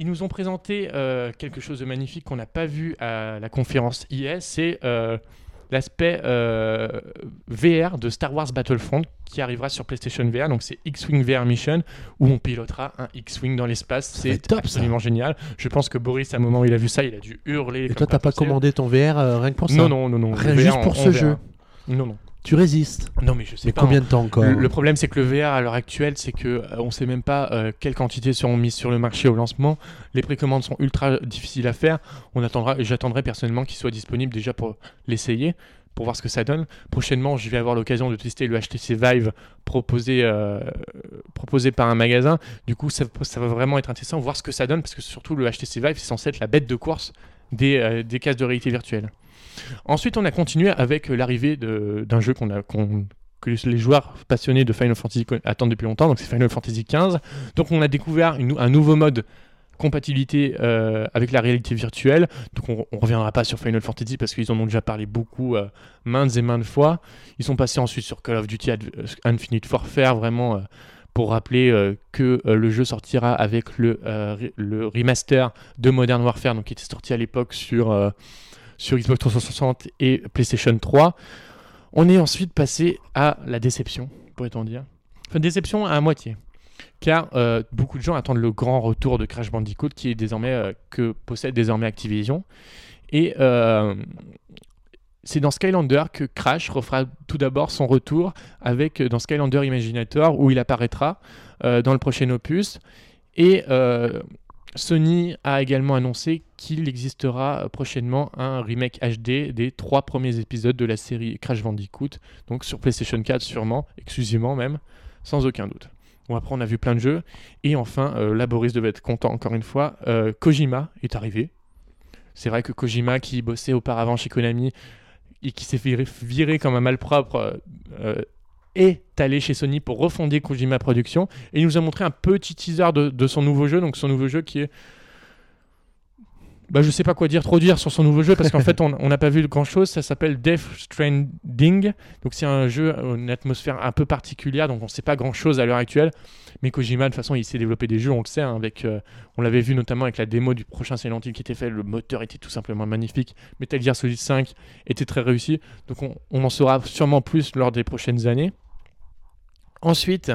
Ils nous ont présenté euh, quelque chose de magnifique qu'on n'a pas vu à la conférence IS, c'est euh, l'aspect euh, VR de Star Wars Battlefront qui arrivera sur PlayStation VR. Donc c'est X-Wing VR Mission où on pilotera un X-Wing dans l'espace. C'est ça. absolument génial. Je pense que Boris, à un moment où il a vu ça, il a dû hurler. Et toi, t'as pas possible. commandé ton VR euh, rien que pour ça Non, non, non, non. Rien, VR, juste pour ce jeu. Non, non. Tu résistes. Non, mais je sais Mais pas. combien hein. de temps encore Le, le problème, c'est que le VR à l'heure actuelle, c'est que euh, on sait même pas euh, quelles quantités seront mises sur le marché au lancement. Les précommandes sont ultra difficiles à faire. On attendra, j'attendrai personnellement qu'il soit disponible déjà pour l'essayer, pour voir ce que ça donne. Prochainement, je vais avoir l'occasion de tester le HTC Vive proposé, euh, proposé par un magasin. Du coup, ça, ça va vraiment être intéressant, voir ce que ça donne, parce que surtout le HTC Vive, c'est censé être la bête de course des, euh, des cases de réalité virtuelle. Ensuite, on a continué avec l'arrivée d'un jeu qu'on a, qu'on- que les joueurs passionnés de Final Fantasy attendent depuis longtemps, donc c'est Final Fantasy XV. Donc on a découvert un nouveau mode compatibilité euh, avec la réalité virtuelle. Donc on, on reviendra pas sur Final Fantasy parce qu'ils en ont déjà parlé beaucoup euh, maintes et maintes fois. Ils sont passés ensuite sur Call of Duty euh, Infinite Warfare vraiment pour rappeler que le jeu sortira avec le, le remaster de Modern Warfare, donc qui était sorti à l'époque sur, sur Xbox 360 et PlayStation 3. On est ensuite passé à la déception, pourrait-on dire. Enfin, déception à moitié. Car euh, beaucoup de gens attendent le grand retour de Crash Bandicoot qui est désormais euh, que possède désormais Activision. Et euh, c'est dans Skylander que Crash refera tout d'abord son retour avec dans Skylander Imaginator où il apparaîtra dans le prochain opus. Sony a également annoncé qu'il existera prochainement un remake HD des trois premiers épisodes de la série Crash Bandicoot, donc sur PlayStation 4 sûrement, exclusivement même, sans aucun doute. Bon, après, on a vu plein de jeux. Et enfin, euh, là, Boris devait être content encore une fois. euh, Kojima est arrivé. C'est vrai que Kojima, qui bossait auparavant chez Konami et qui s'est virer comme un malpropre, euh, euh, est allé chez Sony pour refonder Kojima Productions. Et il nous a montré un petit teaser de, de son nouveau jeu. Donc, son nouveau jeu qui est. Bah, je sais pas quoi dire, trop dire sur son nouveau jeu parce qu'en fait, on n'a pas vu grand chose. Ça s'appelle Death Stranding. Donc, c'est un jeu, à une atmosphère un peu particulière. Donc, on sait pas grand chose à l'heure actuelle. Mais Kojima, de toute façon, il sait développer des jeux, on le sait. hein, avec, euh, on l'avait vu notamment avec la démo du prochain Silent Hill qui était fait. Le moteur était tout simplement magnifique. Metal Gear Solid 5 était très réussi. Donc, on, on en saura sûrement plus lors des prochaines années. Ensuite,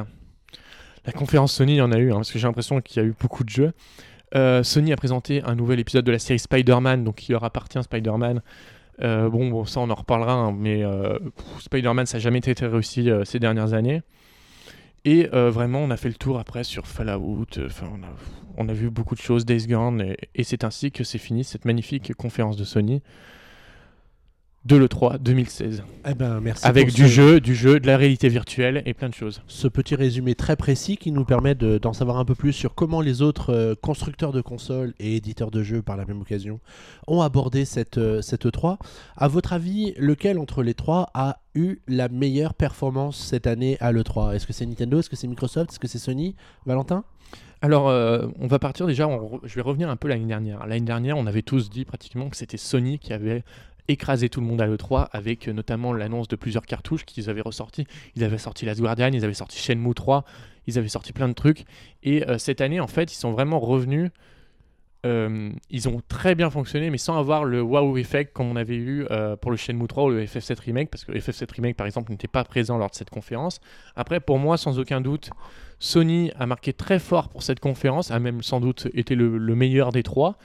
la conférence Sony, il y en a eu, hein, parce que j'ai l'impression qu'il y a eu beaucoup de jeux. Euh, Sony a présenté un nouvel épisode de la série Spider-Man, donc qui leur appartient Spider-Man. Euh, bon, bon, ça on en reparlera, hein, mais euh, Spider-Man ça n'a jamais été réussi ces dernières années. Et vraiment, on a fait le tour après sur Fallout. Enfin, on, a, on a vu beaucoup de choses, Days Gone, et, et c'est ainsi que c'est fini cette magnifique conférence de Sony. De l'E3 2016. Eh ben, merci Avec du ce- jeu, du jeu, de la réalité virtuelle et plein de choses. ce petit résumé très précis qui nous permet de- d'en savoir un peu plus sur comment les autres euh, constructeurs de consoles et éditeurs de jeux par la même occasion ont abordé cette, euh, cette E3. À votre avis, lequel entre les trois a eu la meilleure performance cette année à l'E3 Est-ce que c'est Nintendo? Est-ce que c'est Microsoft? Est-ce que c'est Sony? Valentin? Alors, euh, on va partir déjà, on re- je vais revenir un peu l'année dernière. L'année dernière, on avait tous dit pratiquement que c'était Sony qui avait écrasé tout le monde à l'E3 avec euh, notamment l'annonce de plusieurs cartouches qu'ils avaient ressorties. Ils avaient sorti Last Guardian, ils avaient sorti Shenmue 3, ils avaient sorti plein de trucs. Et euh, cette année, en fait, ils sont vraiment revenus. euh, ils ont très bien fonctionné, mais sans avoir le wow effect comme on avait eu pour le Shenmue 3 ou le FF7 Remake, parce que le FF7 Remake, par exemple, n'était pas présent lors de cette conférence. Après, pour moi, sans aucun doute, Sony a marqué très fort pour cette conférence, a même sans doute été le meilleur des trois.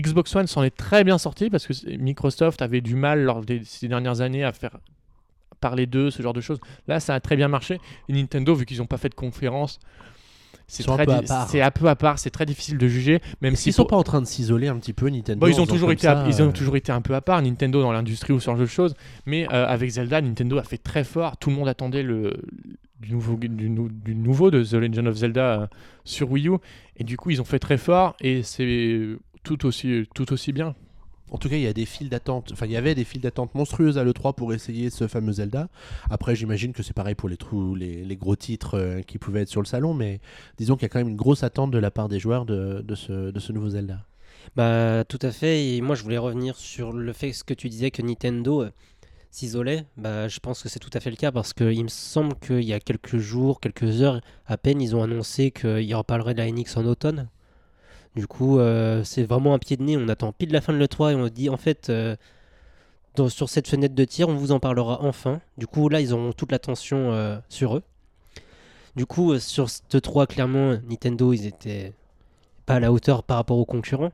Xbox One s'en est très bien sorti parce que Microsoft avait du mal lors des ces dernières années à faire parler d'eux, ce genre de choses. Là, ça a très bien marché. Et Nintendo, vu qu'ils n'ont pas fait de conférence, c'est un peu à part. c'est un peu à part, c'est très difficile de juger, même Est-ce si qu'ils sont pas en train de s'isoler un petit peu Nintendo Bon, ils ont faisant toujours comme été, ça, à- ils ont euh, toujours été un peu à part, Nintendo dans l'industrie ou ce genre de choses. Mais euh, avec Zelda, Nintendo a fait très fort. Tout le monde attendait le du nouveau, du, nou- du nouveau de The Legend of Zelda euh, sur Wii U, et du coup ils ont fait très fort et c'est tout aussi tout aussi bien. En tout cas, il y a des files d'attente. Enfin, il y avait des files d'attente monstrueuses à l'E3 pour essayer ce fameux Zelda. Après, j'imagine que c'est pareil pour les, trous, les, les gros titres euh, qui pouvaient être sur le salon, mais disons qu'il y a quand même une grosse attente de la part des joueurs de, de ce, de ce nouveau Zelda. Bah, tout à fait. Et moi, je voulais revenir sur le fait ce que tu disais que Nintendo euh, s'isolait. Bah, je pense que c'est tout à fait le cas parce qu'il me semble qu'il y a quelques jours, quelques heures à peine, ils ont annoncé qu'ils reparleraient de la NX en automne. Du coup, euh, c'est vraiment un pied de nez. On attend pile la fin de l'E3 et on dit en fait, euh, dans- sur cette fenêtre de tir, on vous en parlera enfin. Du coup, là, ils auront toute l'attention euh, sur eux. Du coup, sur cette 3, clairement, Nintendo, ils étaient pas à la hauteur par rapport aux concurrents.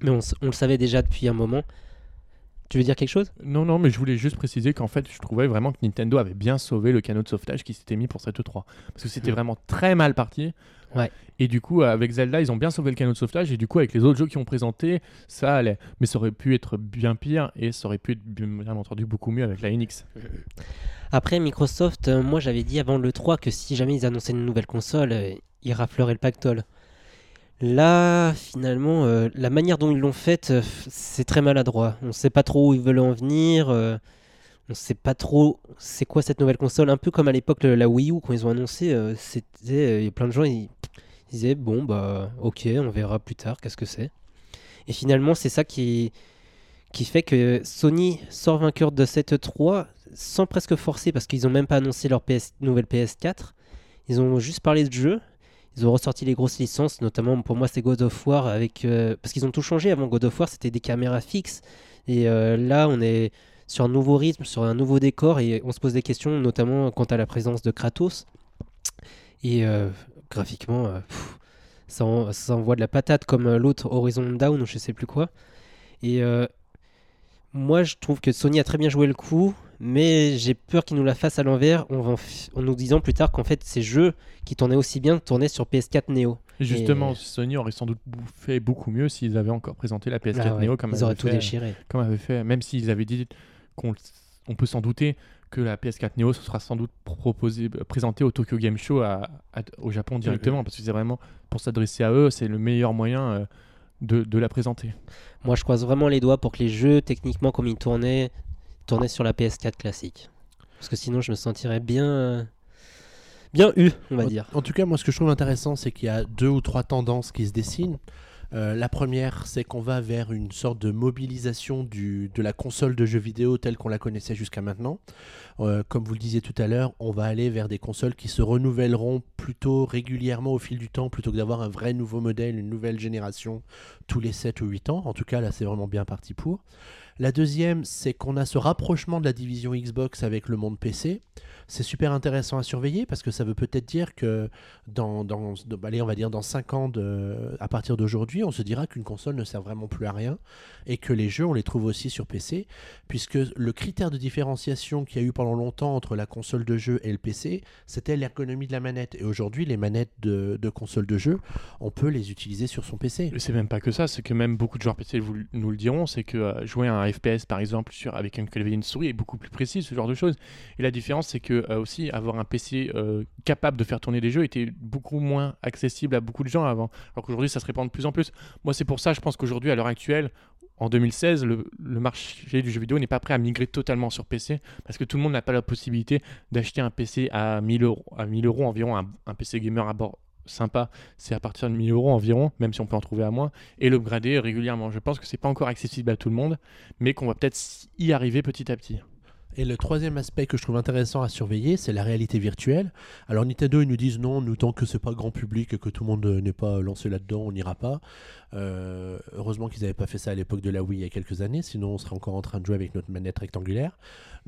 Mais on, le savait déjà depuis un moment. Tu veux dire quelque chose? Non non, mais je voulais juste préciser qu'en fait je trouvais vraiment que Nintendo avait bien sauvé le canot de sauvetage qui s'était mis pour cette E3 parce que c'était Mhm. vraiment très mal parti. Ouais. Et du coup, avec Zelda, ils ont bien sauvé le canot de sauvetage. Et du coup, avec les autres jeux qui ont présenté, ça allait. Mais ça aurait pu être bien pire. Et ça aurait pu être bien, entendu beaucoup mieux avec la NX. Après, Microsoft, euh, moi j'avais dit avant le 3 que si jamais ils annonçaient une nouvelle console, euh, ils rafleraient le pactole. Là, finalement, euh, la manière dont ils l'ont faite, c'est très maladroit. On ne sait pas trop où ils veulent en venir. On sait pas trop c'est quoi cette nouvelle console. Un peu comme à l'époque la Wii U, quand ils ont annoncé, euh, c'était, euh, il y a plein de gens, ils, disaient bon bah ok, on verra plus tard, qu'est-ce que c'est. Et finalement, c'est ça qui, fait que Sony sort vainqueur de cette 3 sans presque forcer parce qu'ils n'ont même pas annoncé leur PS, nouvelle PS4. Ils ont juste parlé de jeu. Ils ont ressorti les grosses licences, notamment pour moi c'est God of War avec euh, parce qu'ils ont tout changé. Avant God of War c'était des caméras fixes et là on est sur un nouveau rythme, sur un nouveau décor et on se pose des questions notamment quant à la présence de Kratos. Et euh, graphiquement, euh, pff, ça, en- ça envoie de la patate comme euh, l'autre Horizon Down ou je sais plus quoi. Et euh, moi, je trouve que Sony a très bien joué le coup, mais j'ai peur qu'ils nous la fassent à l'envers en, en nous disant plus tard qu'en fait, ces jeux qui tournaient aussi bien tournaient sur PS4 Neo. Et justement, Et- Sony aurait sans doute fait beaucoup mieux s'ils avaient encore présenté la PS4 Ah ouais, Neo comme ils auraient avait tout fait, déchiré. comme avait fait, même s'ils avaient dit qu'on on peut s'en douter que la PS4 Neo ce sera sans doute proposé, présenté au Tokyo Game Show à- à- au Japon directement, parce que c'est vraiment pour s'adresser à eux, c'est le meilleur moyen euh, de, de la présenter. Moi, je croise vraiment les doigts pour que les jeux, techniquement, comme ils tournaient, tournaient sur la PS4 classique. Parce que sinon, je me sentirais bien. euh, bien eu, on va En- dire. En tout cas, moi, ce que je trouve intéressant, c'est qu'il y a deux ou trois tendances qui se dessinent. Euh, la première, c'est qu'on va vers une sorte de mobilisation de la console de jeux vidéo telle qu'on la connaissait jusqu'à maintenant. Euh, comme vous le disiez tout à l'heure, on va aller vers des consoles qui se renouvelleront plutôt régulièrement au fil du temps, plutôt que d'avoir un vrai nouveau modèle, une nouvelle génération tous les 7 ou 8 ans. En tout cas, là, c'est vraiment bien parti pour. La deuxième, c'est qu'on a ce rapprochement de la division Xbox avec le monde PC. C'est super intéressant à surveiller parce que ça veut peut-être dire que dans, dans allez, on va dire dans 5 ans à partir d'aujourd'hui, on se dira qu'une console ne sert vraiment plus à rien et que les jeux, on les trouve aussi sur PC, puisque le critère de différenciation qu'il y a eu pendant longtemps entre la console de jeu et le PC, c'était l'ergonomie de la manette. Et aujourd'hui, les manettes de, de console de jeu, on peut les utiliser sur son PC. C'est même pas que ça, c'est que même beaucoup de joueurs PC vous- nous le diront, c'est que euh, jouer à un FPS par exemple sur, avec un clavier et une souris est beaucoup plus précis, ce genre de choses. Et la différence, c'est que euh, aussi avoir un PC euh, capable de faire tourner des jeux était beaucoup moins accessible à beaucoup de gens avant. Alors qu'aujourd'hui, ça se répand de plus en plus. Moi, c'est pour ça, je pense qu'aujourd'hui, à l'heure actuelle, en 2016, le, marché du jeu vidéo n'est pas prêt à migrer totalement sur PC parce que tout le monde n'a pas la possibilité d'acheter un PC à 1000 euros, à 1000 euros environ, un, un PC gamer à bord sympa, c'est à partir de 1000 euros environ, même si on peut en trouver à moins, et l'upgrader régulièrement. Je pense que c'est pas encore accessible à tout le monde, mais qu'on va peut-être y arriver petit à petit. Et le troisième aspect que je trouve intéressant à surveiller, c'est la réalité virtuelle. Alors Nintendo, ils nous disent non, nous tant que c'est pas grand public que tout le monde n'est pas lancé là-dedans, on n'ira pas. Euh, heureusement qu'ils n'avaient pas fait ça à l'époque de la Wii il y a quelques années, sinon on serait encore en train de jouer avec notre manette rectangulaire.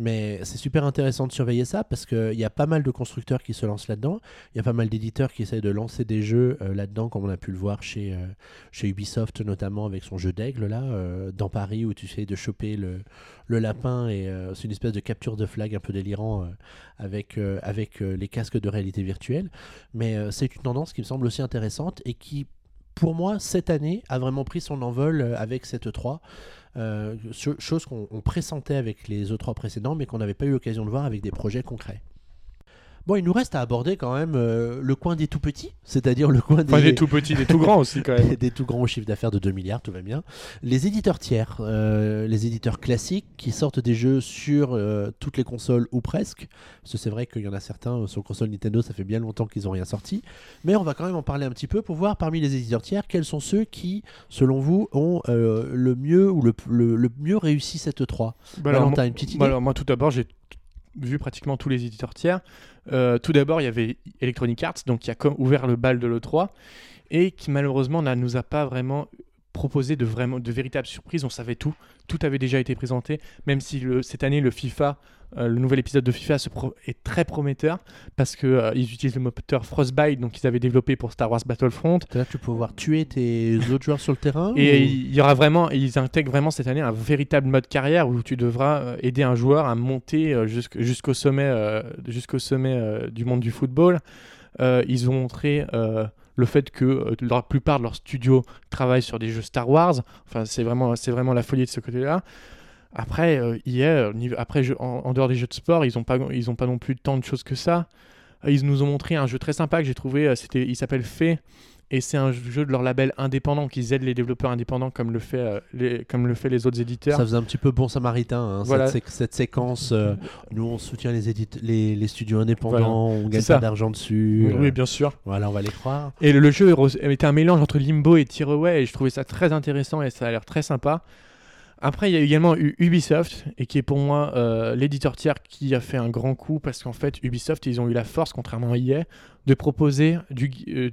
Mais c'est super intéressant de surveiller ça parce qu'il y a pas mal de constructeurs qui se lancent là-dedans. Il y a pas mal d'éditeurs qui essayent de lancer des jeux euh, là-dedans, comme on a pu le voir chez, euh, chez Ubisoft, notamment avec son jeu d'aigle là, dans Paris, où tu essayes de choper le, le lapin et c'est une espèce de capture de flag un peu délirant avec, avec les casques de réalité virtuelle. Mais c'est une tendance qui me semble aussi intéressante et qui, pour moi, cette année, a vraiment pris son envol euh, avec cette 3. Euh, cho- chose qu'on on pressentait avec les E3 précédents, mais qu'on n'avait pas eu l'occasion de voir avec des projets concrets. Bon, il nous reste à aborder quand même euh, le coin des tout petits, c'est-à-dire le coin des, Enfin, des tout petits, des tout grands aussi quand même. des, tout grands chiffres d'affaires de 2 milliards, tout va bien. Les éditeurs tiers, euh, les éditeurs classiques qui sortent des jeux sur euh, toutes les consoles ou presque. Parce que c'est vrai qu'il y en a certains sur console Nintendo, ça fait bien longtemps qu'ils n'ont rien sorti. Mais on va quand même en parler un petit peu pour voir parmi les éditeurs tiers quels sont ceux qui, selon vous, ont le mieux ou le, le- le mieux réussi cette 3. Bah, alors, Valentin, une petite idée bah, alors, moi, tout d'abord, j'ai vu pratiquement tous les éditeurs tiers. Euh, tout d'abord, il y avait Electronic Arts, donc qui a ouvert le bal de l'E3 et qui malheureusement ne nous a pas vraiment proposé de vraiment de véritables surprises. On savait tout, tout avait déjà été présenté. Même si cette année le FIFA, le nouvel épisode de FIFA est très prometteur parce que euh, ils utilisent le moteur Frostbite, donc ils avaient développé pour Star Wars Battlefront. Là, tu peux pouvoir tuer tes autres joueurs sur le terrain Et il y aura vraiment, ils intègrent vraiment cette année un véritable mode carrière où tu devras euh, aider un joueur à monter euh, jusqu'- jusqu'au sommet, euh, jusqu'au sommet euh, du monde du football. Euh, ils ont montré euh, le fait que euh, la plupart de leurs studios travaillent sur des jeux Star Wars. Enfin, c'est vraiment, c'est vraiment la folie de ce côté-là. Après, euh, hier, après en, en dehors des jeux de sport, ils n'ont pas, ils ont pas non plus tant de choses que ça. Euh, Ils nous ont montré un jeu très sympa que j'ai trouvé. euh, C'était, il s'appelle Fée. Et c'est un jeu de leur label indépendant qu'ils aident les développeurs indépendants comme le fait, euh, les, comme le fait les autres éditeurs. Ça faisait un petit peu bon samaritain, hein, Voilà. cette, sé- cette séquence. euh, nous, on soutient les, les, les studios indépendants, on gagne pas d'argent dessus. oui, euh, bien sûr. Voilà, on va les croire. Et le, le jeu était un mélange entre Limbo et Tearaway et je trouvais ça très intéressant et ça a l'air très sympa. Après, il y a également eu Ubisoft et qui est pour moi euh, l'éditeur tiers qui a fait un grand coup parce qu'en fait, Ubisoft, ils ont eu la force, contrairement à EA, de proposer du, euh,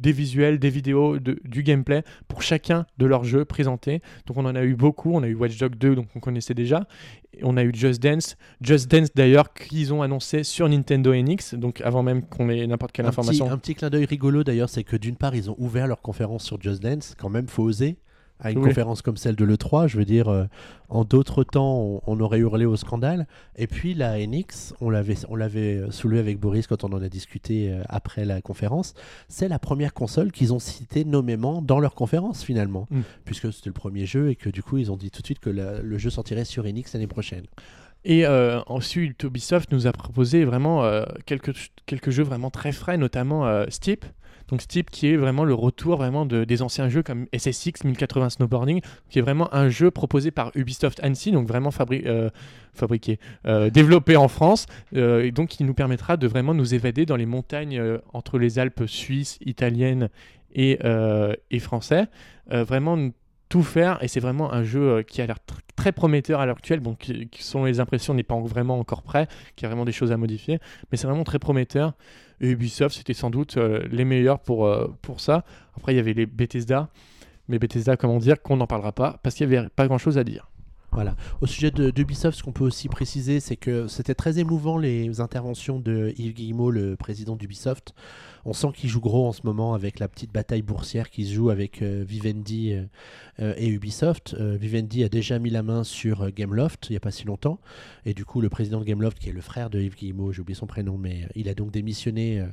des visuels, des vidéos, de- du gameplay pour chacun de leurs jeux présentés. Donc on en a eu beaucoup. On a eu Watch Dogs 2, donc on connaissait déjà. Et on a eu Just Dance. Just Dance d'ailleurs qu'ils ont annoncé sur Nintendo NX, donc avant même qu'on ait n'importe quelle Un petit, information. un petit clin d'œil rigolo d'ailleurs, c'est que d'une part, ils ont ouvert leur conférence sur Just Dance. Quand même, faut oser. À une Oui. conférence comme celle de l'E3, je veux dire, euh, en d'autres temps, on, on aurait hurlé au scandale. Et puis la NX, on l'avait, on l'avait euh, soulevé avec Boris quand on en a discuté euh, après la conférence. C'est la première console qu'ils ont citée nommément dans leur conférence finalement, Mm. puisque c'était le premier jeu et que du coup, ils ont dit tout de suite que la- le jeu sortirait sur NX l'année prochaine. Et euh, ensuite, Ubisoft nous a proposé vraiment euh, quelques, quelques jeux vraiment très frais, notamment euh, Steep. Donc Steep qui est vraiment le retour vraiment de, des anciens jeux comme SSX 1080 Snowboarding, qui est vraiment un jeu proposé par Ubisoft Annecy, donc vraiment fabri- euh, fabriqué, euh, développé en France, euh, et donc qui nous permettra de vraiment nous évader dans les montagnes entre les Alpes suisses, italiennes et, et français. Vraiment tout faire et c'est vraiment un jeu qui a l'air tr- très prometteur à l'heure actuelle bon qui, qui sont les impressions n'est pas en- vraiment encore prêt qui a vraiment des choses à modifier mais c'est vraiment très prometteur et Ubisoft c'était sans doute euh, les meilleurs pour, euh, pour ça. Après il y avait les Bethesda. Mais Bethesda comment dire qu'on n'en parlera pas parce qu'il y avait pas grand chose à dire. Voilà. Au sujet d'Ubisoft, ce qu'on peut aussi préciser, c'est que c'était très émouvant les interventions de Yves Guillemot, le président d'Ubisoft, On sent qu'ils jouent gros en ce moment avec la petite bataille boursière qui se joue avec euh, Vivendi euh, euh, et Ubisoft. Vivendi a déjà mis la main sur Gameloft il n'y a pas si longtemps. Et du coup, le président de Gameloft, qui est le frère de Yves Guillemot, j'ai oublié son prénom, mais il a donc démissionné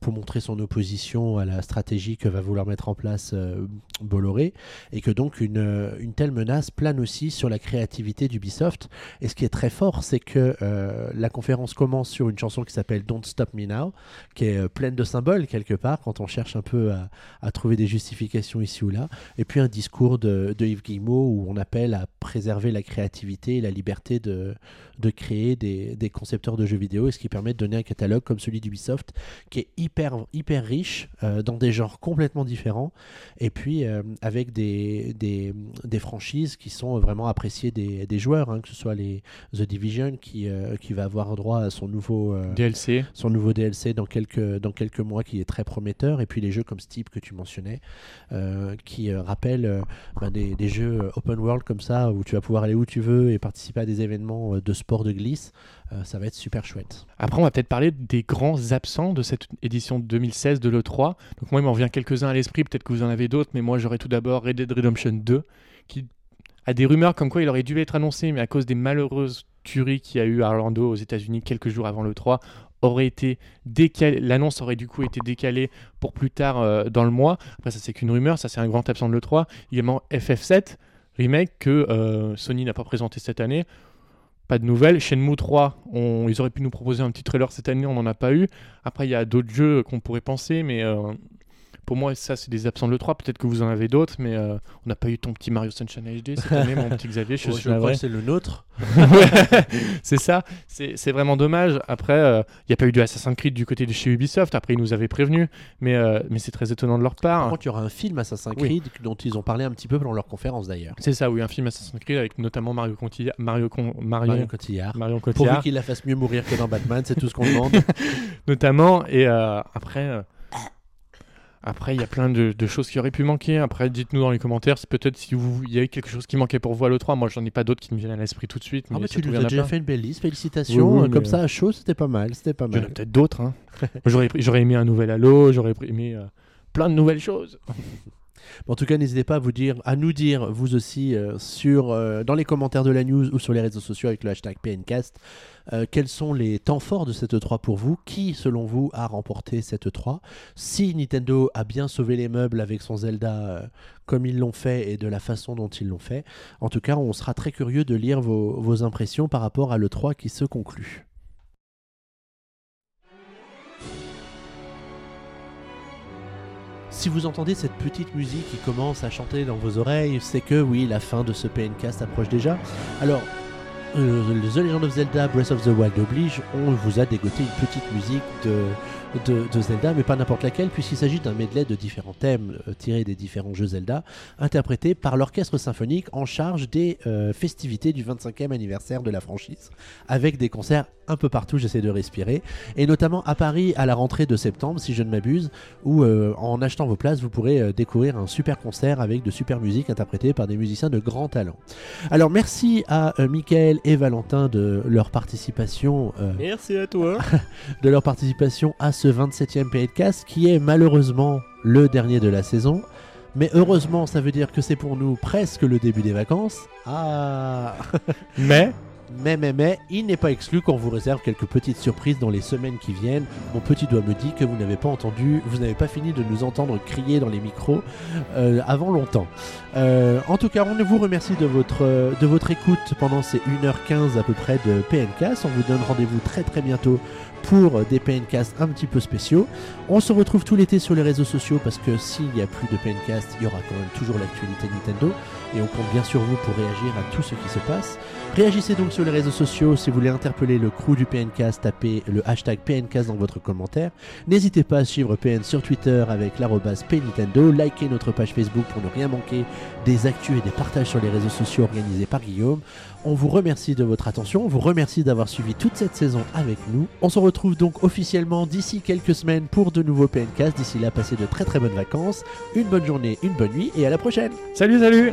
pour montrer son opposition à la stratégie que va vouloir mettre en place Bolloré. Et que donc une, une telle menace plane aussi sur la créativité d'Ubisoft. Et ce qui est très fort, c'est que la conférence commence sur une chanson qui s'appelle Don't Stop Me Now, qui est pleine de symboles quelque part, quand on cherche un peu à, à trouver des justifications ici ou là. Et puis un discours de, de Yves Guillemot où on appelle à préserver la créativité et la liberté de, de créer des, des concepteurs de jeux vidéo, et ce qui permet de donner un catalogue comme celui d'Ubisoft, qui est hyper, hyper riche, euh, dans des genres complètement différents, et puis euh, avec des, des, des franchises qui sont vraiment appréciées des, des joueurs, hein, que ce soit les The Division qui, euh, qui va avoir droit à son nouveau, DLC. son nouveau DLC dans quelques, dans quelques mois qui est très prometteur. Et puis les jeux comme Steep que tu mentionnais, euh, qui euh, rappellent euh, ben, des, jeux open world comme ça, où tu vas pouvoir aller où tu veux et participer à des événements de sport de glisse. Ça va être super chouette. Après, on va peut-être parler des grands absents de cette édition 2016 de l'E3. Donc moi, il m'en vient quelques-uns à l'esprit, peut-être que vous en avez d'autres, mais moi j'aurais tout d'abord Red Dead Redemption 2, qui a des rumeurs comme quoi il aurait dû être annoncé, mais à cause des malheureuses tueries qu'il y a eu à Orlando aux États-Unis quelques jours avant l'E3, aurait été l'annonce aurait du coup été décalée pour plus tard euh, dans le mois. Après, ça c'est qu'une rumeur, ça c'est un grand absent de l'E3. Également FF7 remake que euh, Sony n'a pas présenté cette année. Pas de nouvelles. Shenmue 3, on- ils auraient pu nous proposer un petit trailer cette année, on n'en a pas eu. Après, il y a d'autres jeux qu'on pourrait penser, mais euh, pour moi, ça, c'est des absents de l'E3. Peut-être que vous en avez d'autres, mais euh, on n'a pas eu ton petit Mario Sunshine HD cette année, mon petit Xavier. Je Oh, suis je crois que c'est le nôtre. C'est ça, c'est vraiment dommage. Après, il n'y a pas eu de Assassin's Creed du côté de chez Ubisoft. Après, ils nous avaient prévenu, mais, euh, mais c'est très étonnant de leur Par part. contre, il y aura un film Assassin's Oui. Creed dont ils ont parlé un petit peu pendant leur conférence d'ailleurs. C'est ça, oui, un film Assassin's Creed avec notamment Mario Contilla- Mario, Con- Mario, Mario Cotillard. Marion Pourvu Cotillard, qu'il la fasse mieux mourir que dans Batman, c'est tout ce qu'on demande. notamment. Et euh, après, euh, après, il y a plein de, de choses qui auraient pu manquer. Après, dites-nous dans les commentaires, si peut-être si vous, il y a eu quelque chose qui manquait pour vous à l'E3. Moi, j'en ai pas d'autres qui me viennent à l'esprit tout de suite. Ah, Mais ça tu nous as déjà fait une belle liste, félicitations. Oui, oui, Euh, Comme ça, à chaud, c'était pas mal, c'était pas Il y en a mal. peut-être d'autres. Hein. j'aurais, j'aurais aimé un nouvel Halo, j'aurais aimé euh, plein de nouvelles choses. En tout cas, n'hésitez pas à nous dire vous aussi euh, euh, dans les commentaires de la news ou sur les réseaux sociaux avec le hashtag PNcast euh, quels sont les temps forts de cette E3 pour vous, qui selon vous a remporté cette E3, si Nintendo a bien sauvé les meubles avec son Zelda comme ils l'ont fait et de la façon dont ils l'ont fait. En tout cas, on sera très curieux de lire vos, vos impressions par rapport à l'E3 qui se conclut. Si vous entendez cette petite musique qui commence à chanter dans vos oreilles, c'est que oui, la fin de ce PNcast approche déjà. Alors, euh, The Legend of Zelda Breath of the Wild oblige, on vous a dégoté une petite musique de, de, de Zelda, mais pas n'importe laquelle, puisqu'il s'agit d'un medley de différents thèmes euh, tirés des différents jeux Zelda, interprétés par l'orchestre symphonique en charge des euh, festivités du 25e anniversaire de la franchise, avec des concerts un peu partout, j'essaie de respirer, et notamment à Paris à la rentrée de septembre, si je ne m'abuse, où euh, en achetant vos places, vous pourrez euh, découvrir un super concert avec de super musique interprétée par des musiciens de grand talent. Alors merci à euh, Michael et Valentin de leur participation, Merci à toi. de leur participation à ce 27e PNcast qui est malheureusement le dernier de la saison. Mais heureusement, ça veut dire que c'est pour nous presque le début des vacances. Ah Mais mais, mais, mais, il n'est pas exclu qu'on vous réserve quelques petites surprises dans les semaines qui viennent. Mon petit doigt me dit que vous n'avez pas entendu, vous n'avez pas fini de nous entendre crier dans les micros euh, avant longtemps. Euh, en tout cas, on vous remercie de votre, de votre écoute pendant ces 1h15 à peu près de PNcast. On vous donne rendez-vous très très bientôt pour des PNcast un petit peu spéciaux. On se retrouve tout l'été sur les réseaux sociaux parce que s'il n'y a plus de PNcast, il y aura quand même toujours l'actualité Nintendo et on compte bien sur vous pour réagir à tout ce qui se passe. Réagissez donc sur les réseaux sociaux si vous voulez interpeller le crew du PNcast, tapez le hashtag PNcast dans votre commentaire. N'hésitez pas à suivre PN sur Twitter avec l'arrobas PNintendo, likez notre page Facebook pour ne rien manquer des actus et des partages sur les réseaux sociaux organisés par Guillaume. On vous remercie de votre attention, on vous remercie d'avoir suivi toute cette saison avec nous. On se retrouve donc officiellement d'ici quelques semaines pour de nouveaux PNcast. D'ici là, passez de très très bonnes vacances, une bonne journée, une bonne nuit et à la prochaine salut, salut